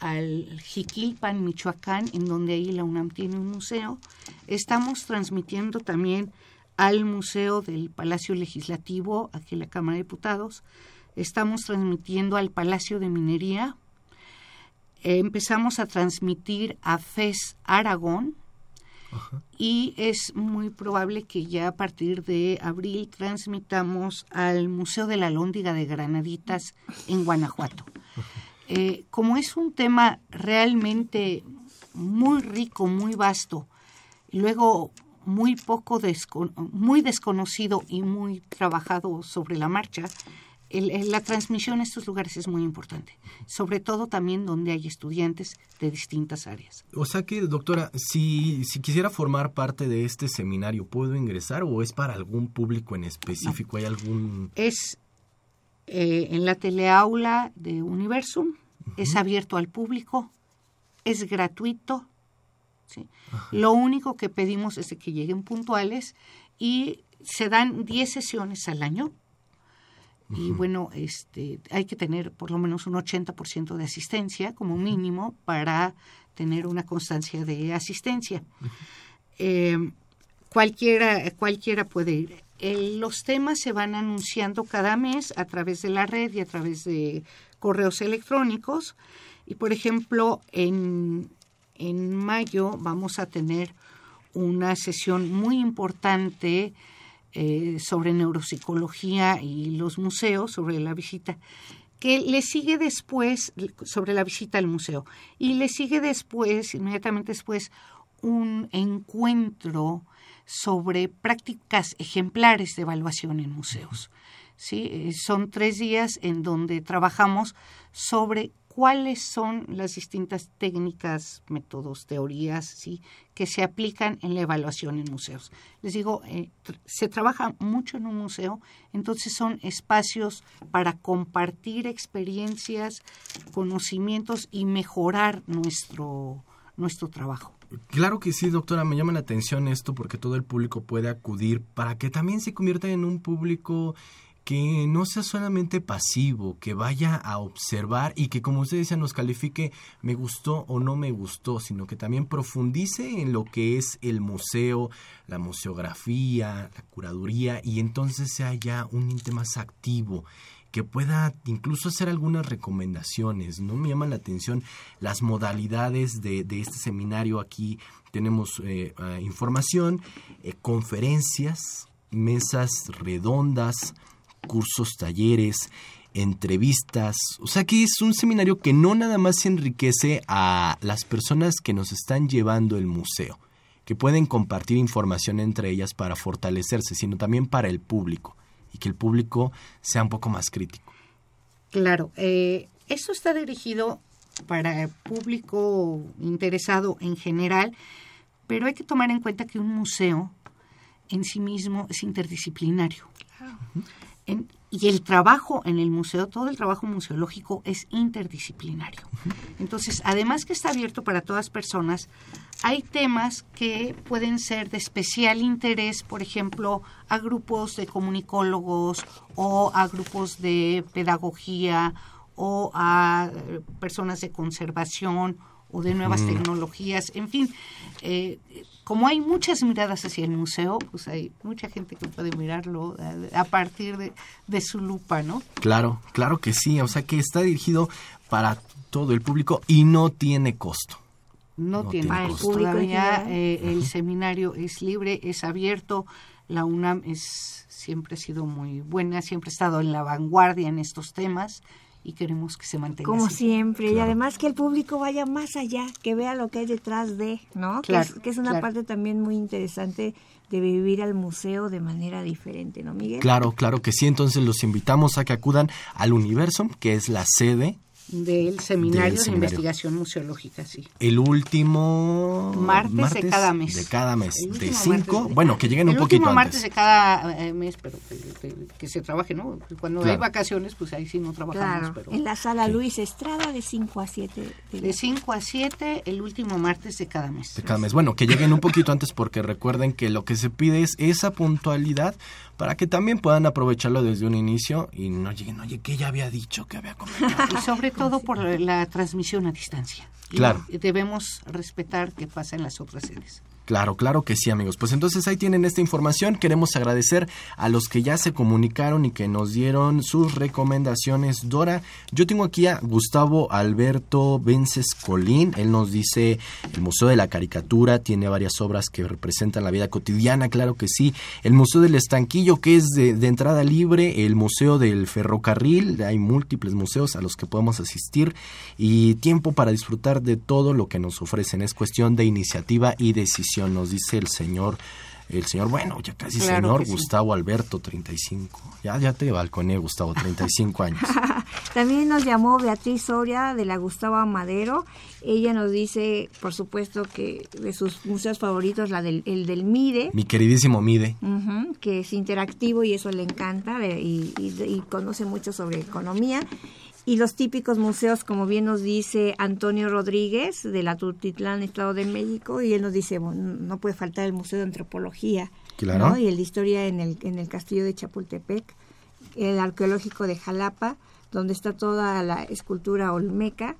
al Jiquilpan, Michoacán, en donde ahí la UNAM tiene un museo. Estamos transmitiendo también al Museo del Palacio Legislativo, aquí en la Cámara de Diputados. Estamos transmitiendo al Palacio de Minería. empezamos a transmitir a FES Aragón, y es muy probable que ya a partir de abril transmitamos al Museo de la Lóndiga de Granaditas en Guanajuato. Eh, como es un tema realmente muy rico, muy vasto, luego muy poco muy desconocido y muy trabajado sobre la marcha, la transmisión a estos lugares es muy importante, sobre todo también donde hay estudiantes de distintas áreas. O sea que, doctora, si, si quisiera formar parte de este seminario, ¿puedo ingresar o es para algún público en específico? ¿Hay algún...? Es eh, en la teleaula de Universum, es abierto al público, es gratuito. Lo único que pedimos es que lleguen puntuales y se dan 10 sesiones al año y bueno, este, hay que tener por lo menos un 80% de asistencia como mínimo para tener una constancia de asistencia. Eh, cualquiera, cualquiera puede ir. los temas se van anunciando cada mes a través de la red y a través de correos electrónicos. Y por ejemplo, en, en mayo vamos a tener una sesión muy importante eh, sobre neuropsicología y los museos, sobre la visita, que le sigue después, sobre la visita al museo, y le sigue después, inmediatamente después, un encuentro sobre prácticas ejemplares de evaluación en museos. ¿sí? Eh, son tres días en donde trabajamos sobre cuáles son las distintas técnicas, métodos, teorías ¿sí? que se aplican en la evaluación en museos. Les digo, eh, se trabaja mucho en un museo, entonces son espacios para compartir experiencias, conocimientos y mejorar nuestro, nuestro trabajo. Claro que sí, doctora, me llama la atención esto porque todo el público puede acudir para que también se convierta en un público que no sea solamente pasivo, que vaya a observar y que como usted dice nos califique me gustó o no me gustó, sino que también profundice en lo que es el museo, la museografía, la curaduría y entonces sea ya un ente más activo que pueda incluso hacer algunas recomendaciones. No me llama la atención las modalidades de, este seminario. Aquí tenemos eh, ah, información, eh, conferencias, mesas redondas, cursos, talleres, entrevistas. O sea que es un seminario que no nada más enriquece a las personas que nos están llevando el museo, que pueden compartir información entre ellas para fortalecerse, sino también para el público y que el público sea un poco más crítico. Claro, eh, esto está dirigido para el público interesado en general, pero hay que tomar en cuenta que un museo en sí mismo es interdisciplinario. Y el trabajo en el museo, todo el trabajo museológico es interdisciplinario. Entonces, además que está abierto para todas personas, hay temas que pueden ser de especial interés, por ejemplo, a grupos de comunicólogos o a grupos de pedagogía o a eh, personas de conservación o de nuevas tecnologías, en fin, eh, como hay muchas miradas hacia el museo, pues hay mucha gente que puede mirarlo a, partir de, su lupa, ¿no? Claro, claro que sí, o sea que está dirigido para todo el público y no tiene costo. No, tiene, costo. Todavía eh, el seminario es libre, es abierto, la UNAM es siempre ha sido muy buena, siempre ha estado en la vanguardia en estos temas y queremos que se mantenga como siempre y además que el público vaya más allá que vea lo que hay detrás de no que, es, una parte también muy interesante de vivir al museo de manera diferente no Miguel claro claro que sí. Entonces los invitamos a que acudan al Universum que es la sede del seminario de investigación museológica, sí. El último martes, de cada mes. De cada mes, de cinco, bueno, que lleguen un poquito antes. martes de cada eh, mes, pero que, se trabaje, ¿no? Cuando hay vacaciones, pues ahí sí no trabajamos. Pero, en la sala Luis Estrada de 5 a 7. De 5 a 7, el último martes de cada mes. De cada mes. Bueno, que lleguen un poquito antes porque recuerden que lo que se pide es esa puntualidad para que también puedan aprovecharlo desde un inicio y no lleguen, oye, que ya había dicho que había comentado. Y sobre todo por la transmisión a distancia. Claro. debemos respetar que pasa en las otras sedes. Claro, claro que sí, amigos. Pues entonces ahí tienen esta información. Queremos agradecer a los que ya se comunicaron y que nos dieron sus recomendaciones. Dora, yo tengo aquí a Gustavo Alberto Vences Colín. Él nos dice el Museo de la Caricatura tiene varias obras que representan la vida cotidiana, claro que sí. El Museo del Estanquillo, que es de, de entrada libre. El Museo del Ferrocarril. Hay múltiples museos a los que podemos asistir. Y tiempo para disfrutar de todo lo que nos ofrecen. Es cuestión de iniciativa y decisión nos dice el señor el señor, bueno, ya casi señor, Gustavo Alberto, 35. Ya, ya te balconé, Gustavo, 35 años. También nos llamó Beatriz Soria de la Gustavo Amadero. Ella nos dice, por supuesto, que de sus museos favoritos, la del, el del MIDE. Mi queridísimo MIDE. que es interactivo y eso le encanta y, y conoce mucho sobre economía y los típicos museos, como bien nos dice Antonio Rodríguez de la Tutitlán, Estado de México, y él nos dice, bueno, no puede faltar el Museo de Antropología, claro. y el de Historia en el, en el Castillo de Chapultepec, el Arqueológico de Jalapa, donde está toda la escultura olmeca,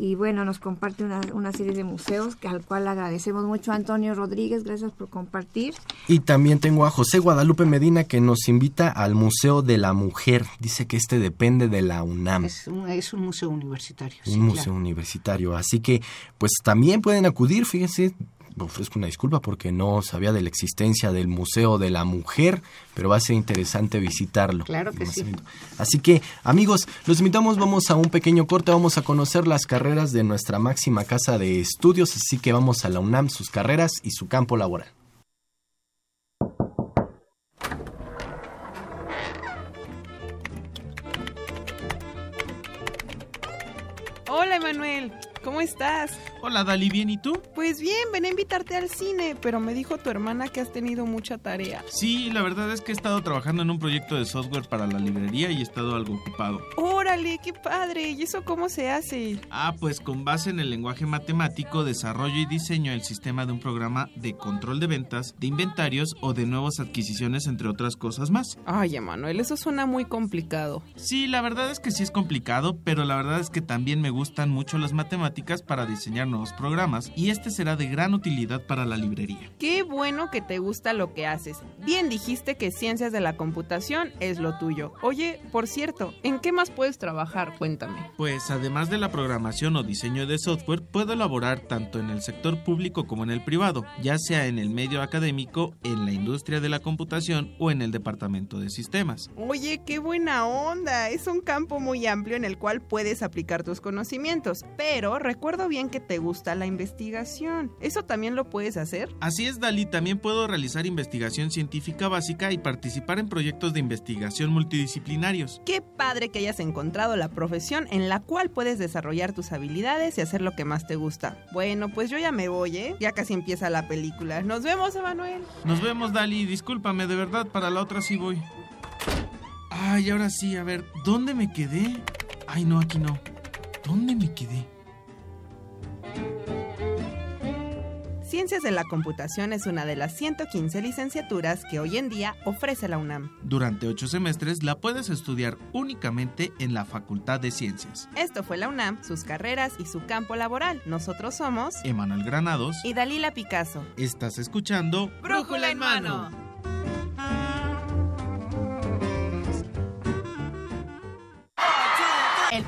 y bueno, nos comparte una, una serie de museos que, al cual agradecemos mucho a Antonio Rodríguez, gracias por compartir. Y también tengo a José Guadalupe Medina que nos invita al Museo de la Mujer, dice que este depende de la UNAM. Es un, es un museo universitario. Un museo universitario, así que pues también pueden acudir, fíjense, ofrezco una disculpa porque no sabía de la existencia del Museo de la Mujer, pero va a ser interesante visitarlo. Claro que sí. Así que, amigos, los invitamos, vamos a un pequeño corte, vamos a conocer las carreras de nuestra máxima casa de estudios, así que vamos a la UNAM, sus carreras y su campo laboral. ¿Cómo estás? Hola, Dali, ¿bien y tú? Pues bien, ven a invitarte al cine, pero me dijo tu hermana que has tenido mucha tarea. Sí, la verdad es que he estado trabajando en un proyecto de software para la librería y he estado algo ocupado. Órale, qué padre. ¿Y eso cómo se hace? Ah, pues con base en el lenguaje matemático, desarrollo y diseño el sistema de un programa de control de ventas, de inventarios o de nuevas adquisiciones, entre otras cosas más. Ay, Emanuel, eso suena muy complicado. Sí, la verdad es que sí es complicado, pero la verdad es que también me gustan mucho las matemáticas para diseñar nuevos programas y este será de gran utilidad para la librería. Qué bueno que te gusta lo que haces. Bien dijiste que ciencias de la computación es lo tuyo. Oye, por cierto, ¿en qué más puedes trabajar? Cuéntame. Pues además de la programación o diseño de software, puedo elaborar tanto en el sector público como en el privado, ya sea en el medio académico, en la industria de la computación o en el departamento de sistemas. Oye, qué buena onda. Es un campo muy amplio en el cual puedes aplicar tus conocimientos, pero recuerdo bien que te gusta la investigación. ¿Eso también lo puedes hacer? Así es, Dalí. También puedo realizar investigación científica básica y participar en proyectos de investigación multidisciplinarios. Qué padre que hayas encontrado la profesión en la cual puedes desarrollar tus habilidades y hacer lo que más te gusta. Bueno, pues yo ya me voy, ¿eh? Ya casi empieza la película. Nos vemos, Emanuel. Nos vemos, Dali. Discúlpame, de verdad, para la otra sí voy. Ay, ahora sí, a ver, ¿dónde me quedé? Ay, no, aquí no. ¿Dónde me quedé? Ciencias de la Computación es una de las 115 licenciaturas que hoy en día ofrece la UNAM. Durante ocho semestres la puedes estudiar únicamente en la Facultad de Ciencias. Esto fue la UNAM, sus carreras y su campo laboral. Nosotros somos Emanuel Granados y Dalila Picasso. Estás escuchando Brújula en mano.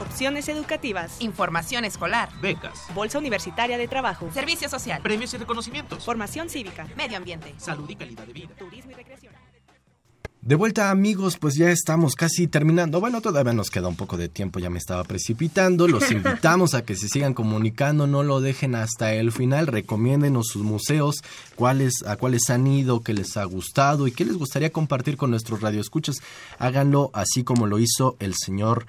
opciones educativas, información escolar, becas, bolsa universitaria de trabajo, servicio social, premios y reconocimientos, formación cívica, medio ambiente, salud y calidad de vida, turismo y recreación. De vuelta amigos, pues ya estamos casi terminando. Bueno, todavía nos queda un poco de tiempo, ya me estaba precipitando. Los invitamos a que se sigan comunicando, no lo dejen hasta el final. Recomiéndenos sus museos, cuáles, a cuáles han ido, qué les ha gustado y qué les gustaría compartir con nuestros radioescuchas. Háganlo así como lo hizo el señor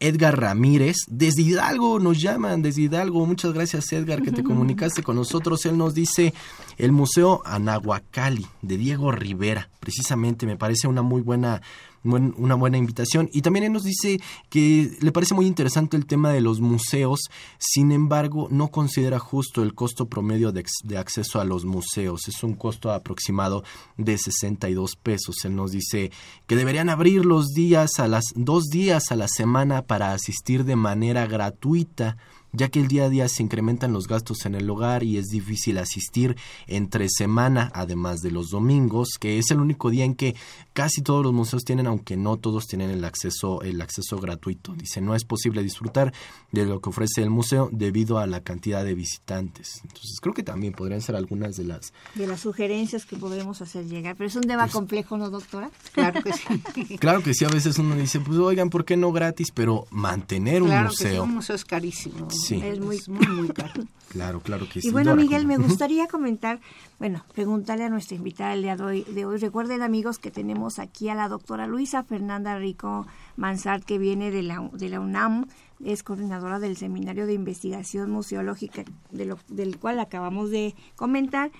Edgar Ramírez. Desde Hidalgo nos llaman, desde Hidalgo. Muchas gracias Edgar que te comunicaste con nosotros. Él nos dice el Museo Anahuacali de Diego Rivera. Precisamente me parece una muy buena una buena invitación. Y también él nos dice que le parece muy interesante el tema de los museos, sin embargo, no considera justo el costo promedio de, de acceso a los museos. Es un costo aproximado de 62 pesos. Él nos dice que deberían abrir los días a las dos días a la semana para asistir de manera gratuita ya que el día a día se incrementan los gastos en el hogar y es difícil asistir entre semana, además de los domingos, que es el único día en que casi todos los museos tienen, aunque no todos tienen el acceso, el acceso gratuito. Dice, no es posible disfrutar de lo que ofrece el museo debido a la cantidad de visitantes. Entonces creo que también podrían ser algunas de las... De las sugerencias que podremos hacer llegar. Pero es un tema pues complejo, ¿no, doctora? Claro que sí. claro que sí, a veces uno dice, pues oigan, ¿por qué no gratis? Pero mantener un museo... un museo es carísimo. Es muy, muy, muy caro. claro, claro que sí. Y bueno, Miguel, me gustaría comentar, bueno, preguntarle a nuestra invitada el día de hoy. De hoy. Recuerden, amigos, que tenemos aquí a la doctora Luisa Fernanda Rico Mansart, que viene de la, de la UNAM, es coordinadora del Seminario de Investigación Museológica, de lo, del cual acabamos de comentar.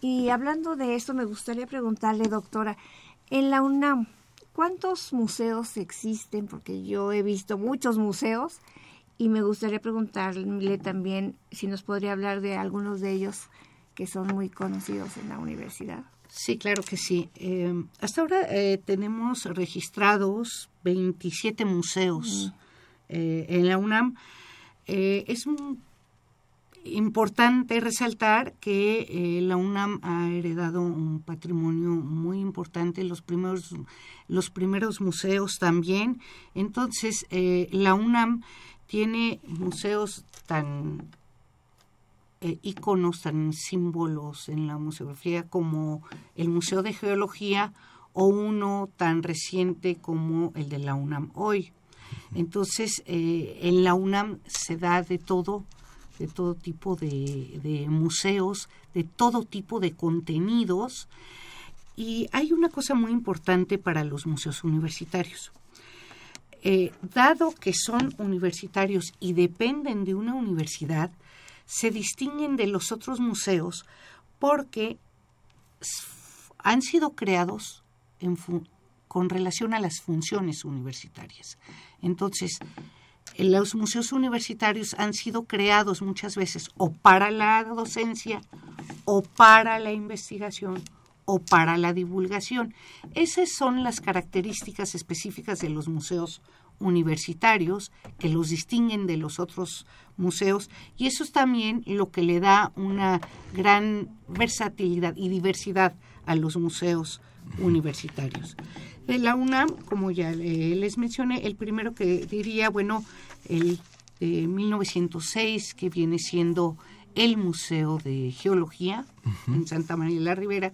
Y hablando de esto, me gustaría preguntarle, doctora, en la UNAM, ¿cuántos museos existen? Porque yo he visto muchos museos y me gustaría preguntarle también si nos podría hablar de algunos de ellos que son muy conocidos en la universidad. Sí, claro que sí. Eh, hasta ahora eh, tenemos registrados 27 museos eh, en la UNAM. es importante resaltar que la UNAM ha heredado un patrimonio muy importante, los primeros, los primeros museos también. Entonces, la UNAM tiene museos tan eh, iconos, tan símbolos en la museografía como el Museo de Geología o uno tan reciente como el de la UNAM hoy. Entonces, eh, en la UNAM se da de todo, de todo tipo de museos, de todo tipo de contenidos. Y hay una cosa muy importante para los museos universitarios. Eh, dado que son universitarios y dependen de una universidad, se distinguen de los otros museos porque han sido creados con relación a las funciones universitarias. Entonces, los museos universitarios han sido creados muchas veces o para la docencia o para la investigación o para la divulgación. Esas son las características específicas de los museos universitarios que los distinguen de los otros museos y eso es también lo que le da una gran versatilidad y diversidad a los museos universitarios. De la UNAM, como ya les mencioné, el primero que diría, bueno, el de 1906, que viene siendo el Museo de Geología en Santa María de la Ribera,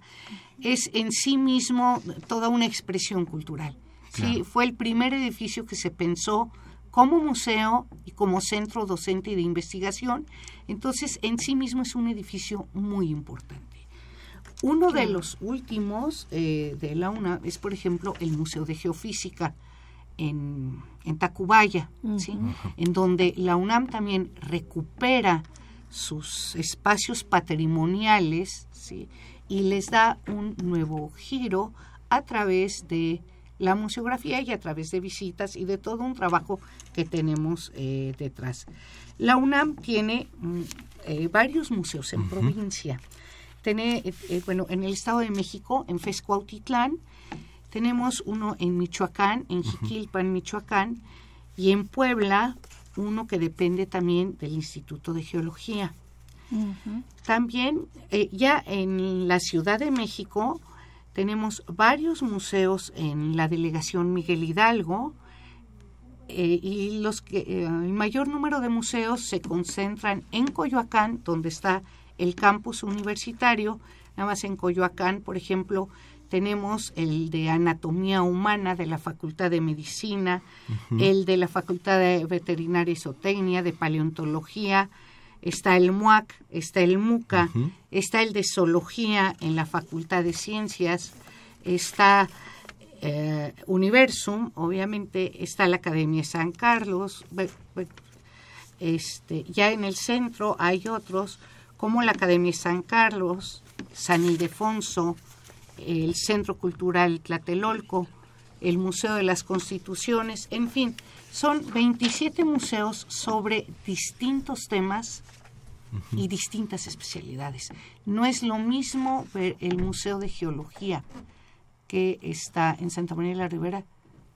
es en sí mismo toda una expresión cultural. Sí, fue el primer edificio que se pensó como museo y como centro docente y de investigación. Entonces, en sí mismo es un edificio muy importante. Uno de los últimos eh, de la UNA es, por ejemplo, el Museo de Geofísica en, Tacubaya, en donde la UNAM también recupera sus espacios patrimoniales y les da un nuevo giro a través de la museografía y a través de visitas y de todo un trabajo que tenemos eh, detrás. La UNAM tiene mm, eh, varios museos en provincia. Tiene, eh, bueno, en el Estado de México, en Fescuautitlán, tenemos uno en Michoacán, en Jiquilpan, Michoacán, y en Puebla, uno que depende también del Instituto de Geología. También, ya en la Ciudad de México, tenemos varios museos en la delegación Miguel Hidalgo eh, y los que, eh, el mayor número de museos se concentran en Coyoacán, donde está el campus universitario. Nada más en Coyoacán, por ejemplo, tenemos el de Anatomía Humana de la Facultad de Medicina, el de la Facultad de Veterinaria y Zootecnia, de Paleontología, está el MUAC, está el MUCA, está el de Zoología en la Facultad de Ciencias, está eh, Universum, obviamente está la Academia San Carlos, este, ya en el centro hay otros como la Academia San Carlos, San Ildefonso, el Centro Cultural Tlatelolco, el Museo de las Constituciones, en fin, son 27 museos sobre distintos temas y distintas especialidades. No es lo mismo ver el Museo de Geología que está en Santa María de la Ribera,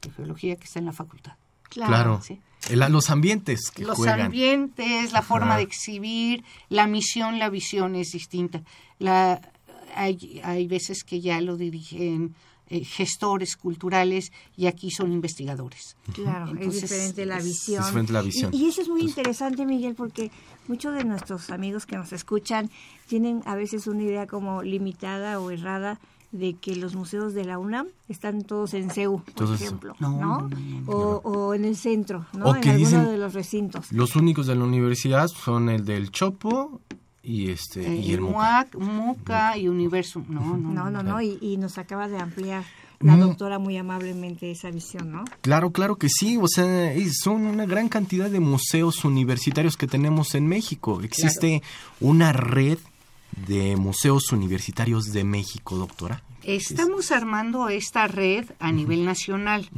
de Geología que está en la facultad. Claro. los ambientes que Los ambientes, la forma de exhibir, la misión, la visión es distinta. La, hay, hay veces que ya lo dirigen eh, gestores culturales y aquí son investigadores. Claro, es diferente la visión. la visión. Y, eso es muy interesante, Miguel, porque muchos de nuestros amigos que nos escuchan tienen a veces una idea como limitada o errada de que los museos de la UNAM están todos en CEU, por ejemplo, ¿no? o, en el centro, ¿no? en alguno de los recintos. Los únicos de la universidad son el del Chopo y este eh, y el MUAC, MUCA y Universum. No, no, no, no, y, nos acaba de ampliar la mm. doctora muy amablemente esa visión, ¿no? Claro, claro que sí, o sea, son una gran cantidad de museos universitarios que tenemos en México. Existe una red de museos universitarios de México, doctora. Estamos armando esta red a nivel nacional.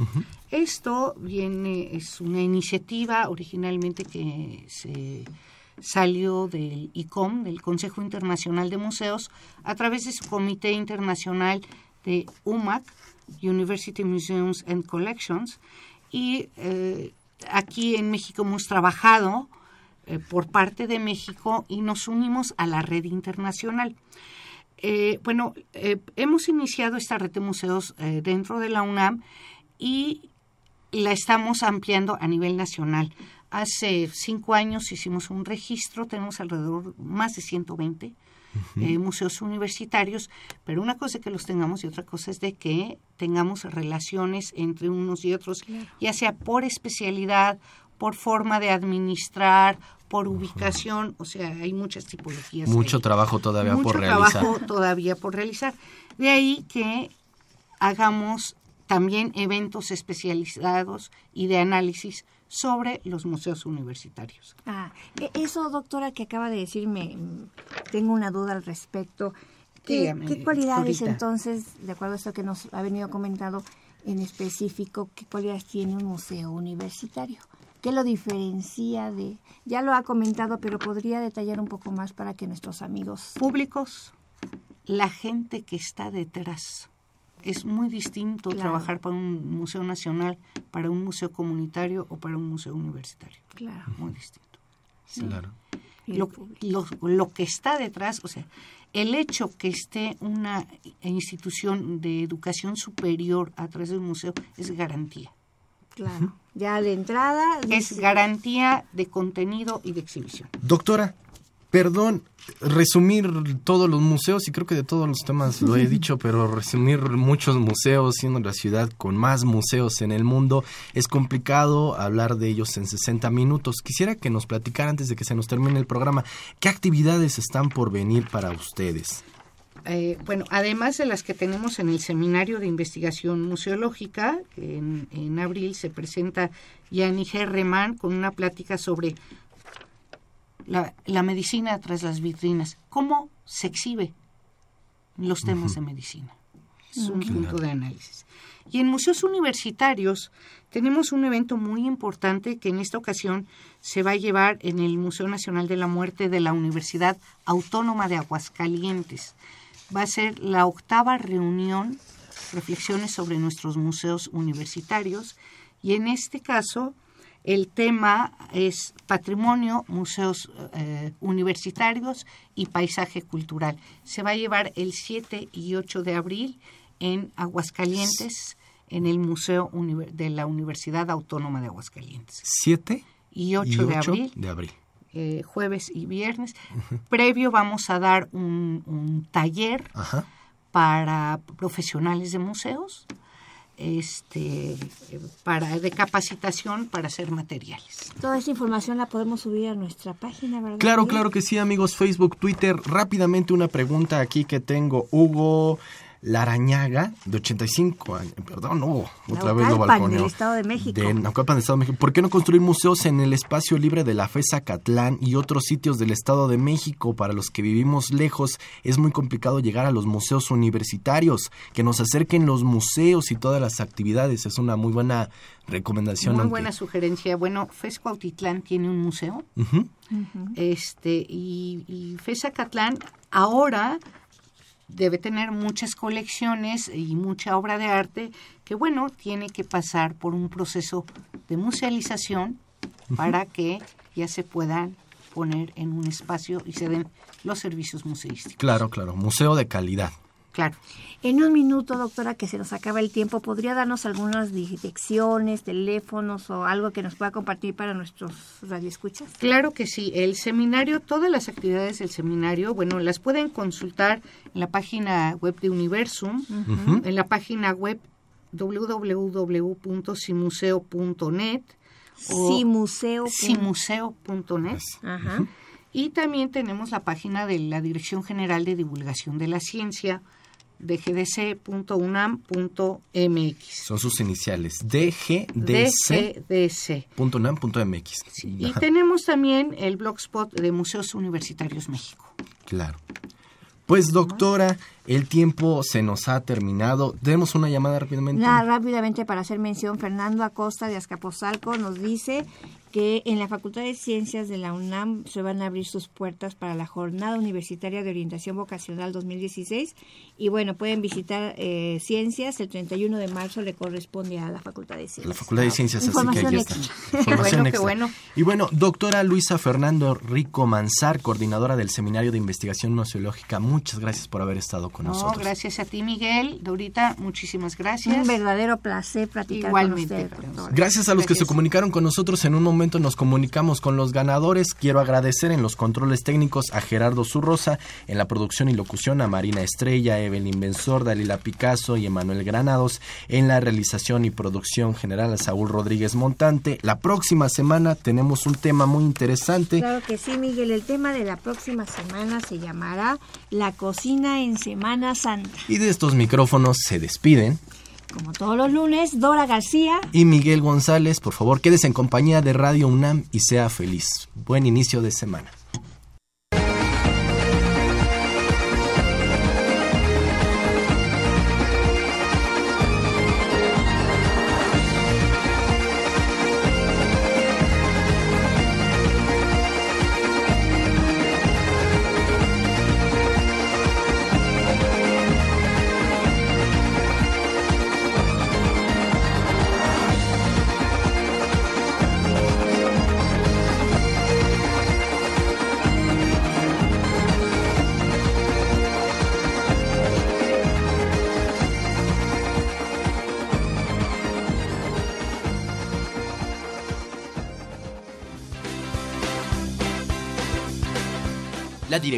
Esto viene, es una iniciativa originalmente que se salió del ICOM, del Consejo Internacional de Museos, a través de su Comité Internacional de UMAC, University Museums and Collections, y eh, aquí en México hemos trabajado eh, por parte de México y nos unimos a la red internacional. Eh, bueno, hemos iniciado esta red de museos dentro de la UNAM y la estamos ampliando a nivel nacional. Hace cinco años hicimos un registro, tenemos alrededor más de 120 eh, museos universitarios, pero una cosa es que los tengamos y otra cosa es de que tengamos relaciones entre unos y otros, ya sea por especialidad, por forma de administrar, por ubicación, o sea, hay muchas tipologías. Mucho trabajo todavía por realizar. Mucho trabajo todavía por realizar. De ahí que hagamos también eventos especializados y de análisis sobre los museos universitarios. Ah, e-, eso, doctora, que acaba de decirme, tengo una duda al respecto. ¿Qué, cualidades entonces, de acuerdo a esto que nos ha venido comentado en específico, qué cualidades tiene un museo universitario? ¿Qué lo diferencia de...? Ya lo ha comentado, pero podría detallar un poco más para que nuestros amigos... Públicos, la gente que está detrás es muy distinto trabajar para un museo nacional, para un museo comunitario o para un museo universitario. Claro. Muy distinto. Claro. Lo, lo, lo, que está detrás, o sea, el hecho que esté una institución de educación superior a través de un museo es garantía. Claro. Ya de entrada. Es garantía de contenido y de exhibición. Doctora, perdón, resumir todos los museos, y creo que de todos los temas lo he dicho, pero resumir muchos museos, siendo la ciudad con más museos en el mundo, es complicado hablar de ellos en 60 minutos. Quisiera que nos platicara antes de que se nos termine el programa, ¿qué actividades están por venir para ustedes? Eh, bueno, además de las que tenemos en el Seminario de Investigación Museológica, en, en abril se presenta Yanni Herreman con una plática sobre la, la, medicina tras las vitrinas, cómo se exhibe los temas de medicina. Es un punto de análisis. Y en museos universitarios tenemos un evento muy importante que en esta ocasión se va a llevar en el Museo Nacional de la Muerte de la Universidad Autónoma de Aguascalientes. Va a ser la octava reunión, reflexiones sobre nuestros museos universitarios, y en este caso el tema es patrimonio, museos eh, universitarios y paisaje cultural. Se va a llevar el 7 y 8 de abril en Aguascalientes, en el Museo de la Universidad Autónoma de Aguascalientes. 7 y 8, de abril. De abril. Eh, jueves y viernes. Previo vamos a dar un, taller para profesionales de museos este para de capacitación para hacer materiales. Toda esa información la podemos subir a nuestra página, ¿verdad? Claro, claro que sí, amigos, Facebook, Twitter. Rápidamente una pregunta aquí que tengo. Hugo Larañaga, de 85 años, perdón, no, otra vez lo balconeo. del Estado de México. De Naucalpan, del Estado de México. ¿Por qué no construir museos en el espacio libre de la FESA Catlán y otros sitios del Estado de México? Para los que vivimos lejos, es muy complicado llegar a los museos universitarios. Que nos acerquen los museos y todas las actividades. Es una muy buena recomendación. Muy buena sugerencia. Bueno, FESCO Autitlán tiene un museo. Este, y, y FESA Catlán ahora debe tener muchas colecciones y mucha obra de arte que, bueno, tiene que pasar por un proceso de musealización para que ya se puedan poner en un espacio y se den los servicios museísticos. Claro, claro, museo de calidad. Claro. En un minuto, doctora, que se nos acaba el tiempo, ¿podría darnos algunas direcciones, teléfonos o algo que nos pueda compartir para nuestros radioescuchas? Claro que sí. El seminario, todas las actividades del seminario, bueno, las pueden consultar en la página web de Universum, en la página web www.simuseo.net simuseo.net. Ajá. Y también tenemos la página de la Dirección General de Divulgación de la Ciencia, dgdc.unam.mx. Son sus iniciales, dgdc.unam.mx. Y tenemos también el blogspot de Museos Universitarios México. Claro. Pues doctora, el tiempo se nos ha terminado. Demos una llamada rápidamente. Nada, rápidamente para hacer mención, Fernando Acosta de Azcapotzalco nos dice que en la Facultad de Ciencias de la UNAM se van a abrir sus puertas para la Jornada Universitaria de Orientación Vocacional 2016 y bueno, pueden visitar eh, Ciencias, el 31 de marzo le corresponde a la Facultad de Ciencias. La Facultad de Ciencias, así que ahí está. bueno, qué bueno. Y bueno, doctora Luisa Fernando Rico Manzar, coordinadora del Seminario de Investigación Museológica, muchas gracias por haber estado con no, nosotros. gracias a ti, Miguel. Dorita, muchísimas gracias. Un verdadero placer platicar Igualmente, con usted. Gracias a los que se comunicaron con nosotros en un momento nos comunicamos con los ganadores. Quiero agradecer en los controles técnicos a Gerardo Zurrosa, en la producción y locución a Marina Estrella, Evelyn Benzor, Dalila Picasso y Emanuel Granados, en la realización y producción general a Saúl Rodríguez Montante. La próxima semana tenemos un tema muy interesante. Claro que sí, Miguel. El tema de la próxima semana se llamará La cocina en Semana Santa. Y de estos micrófonos se despiden como todos los lunes, Dora García y Miguel González. Por favor, quédese en compañía de Radio UNAM y sea feliz. Buen inicio de semana.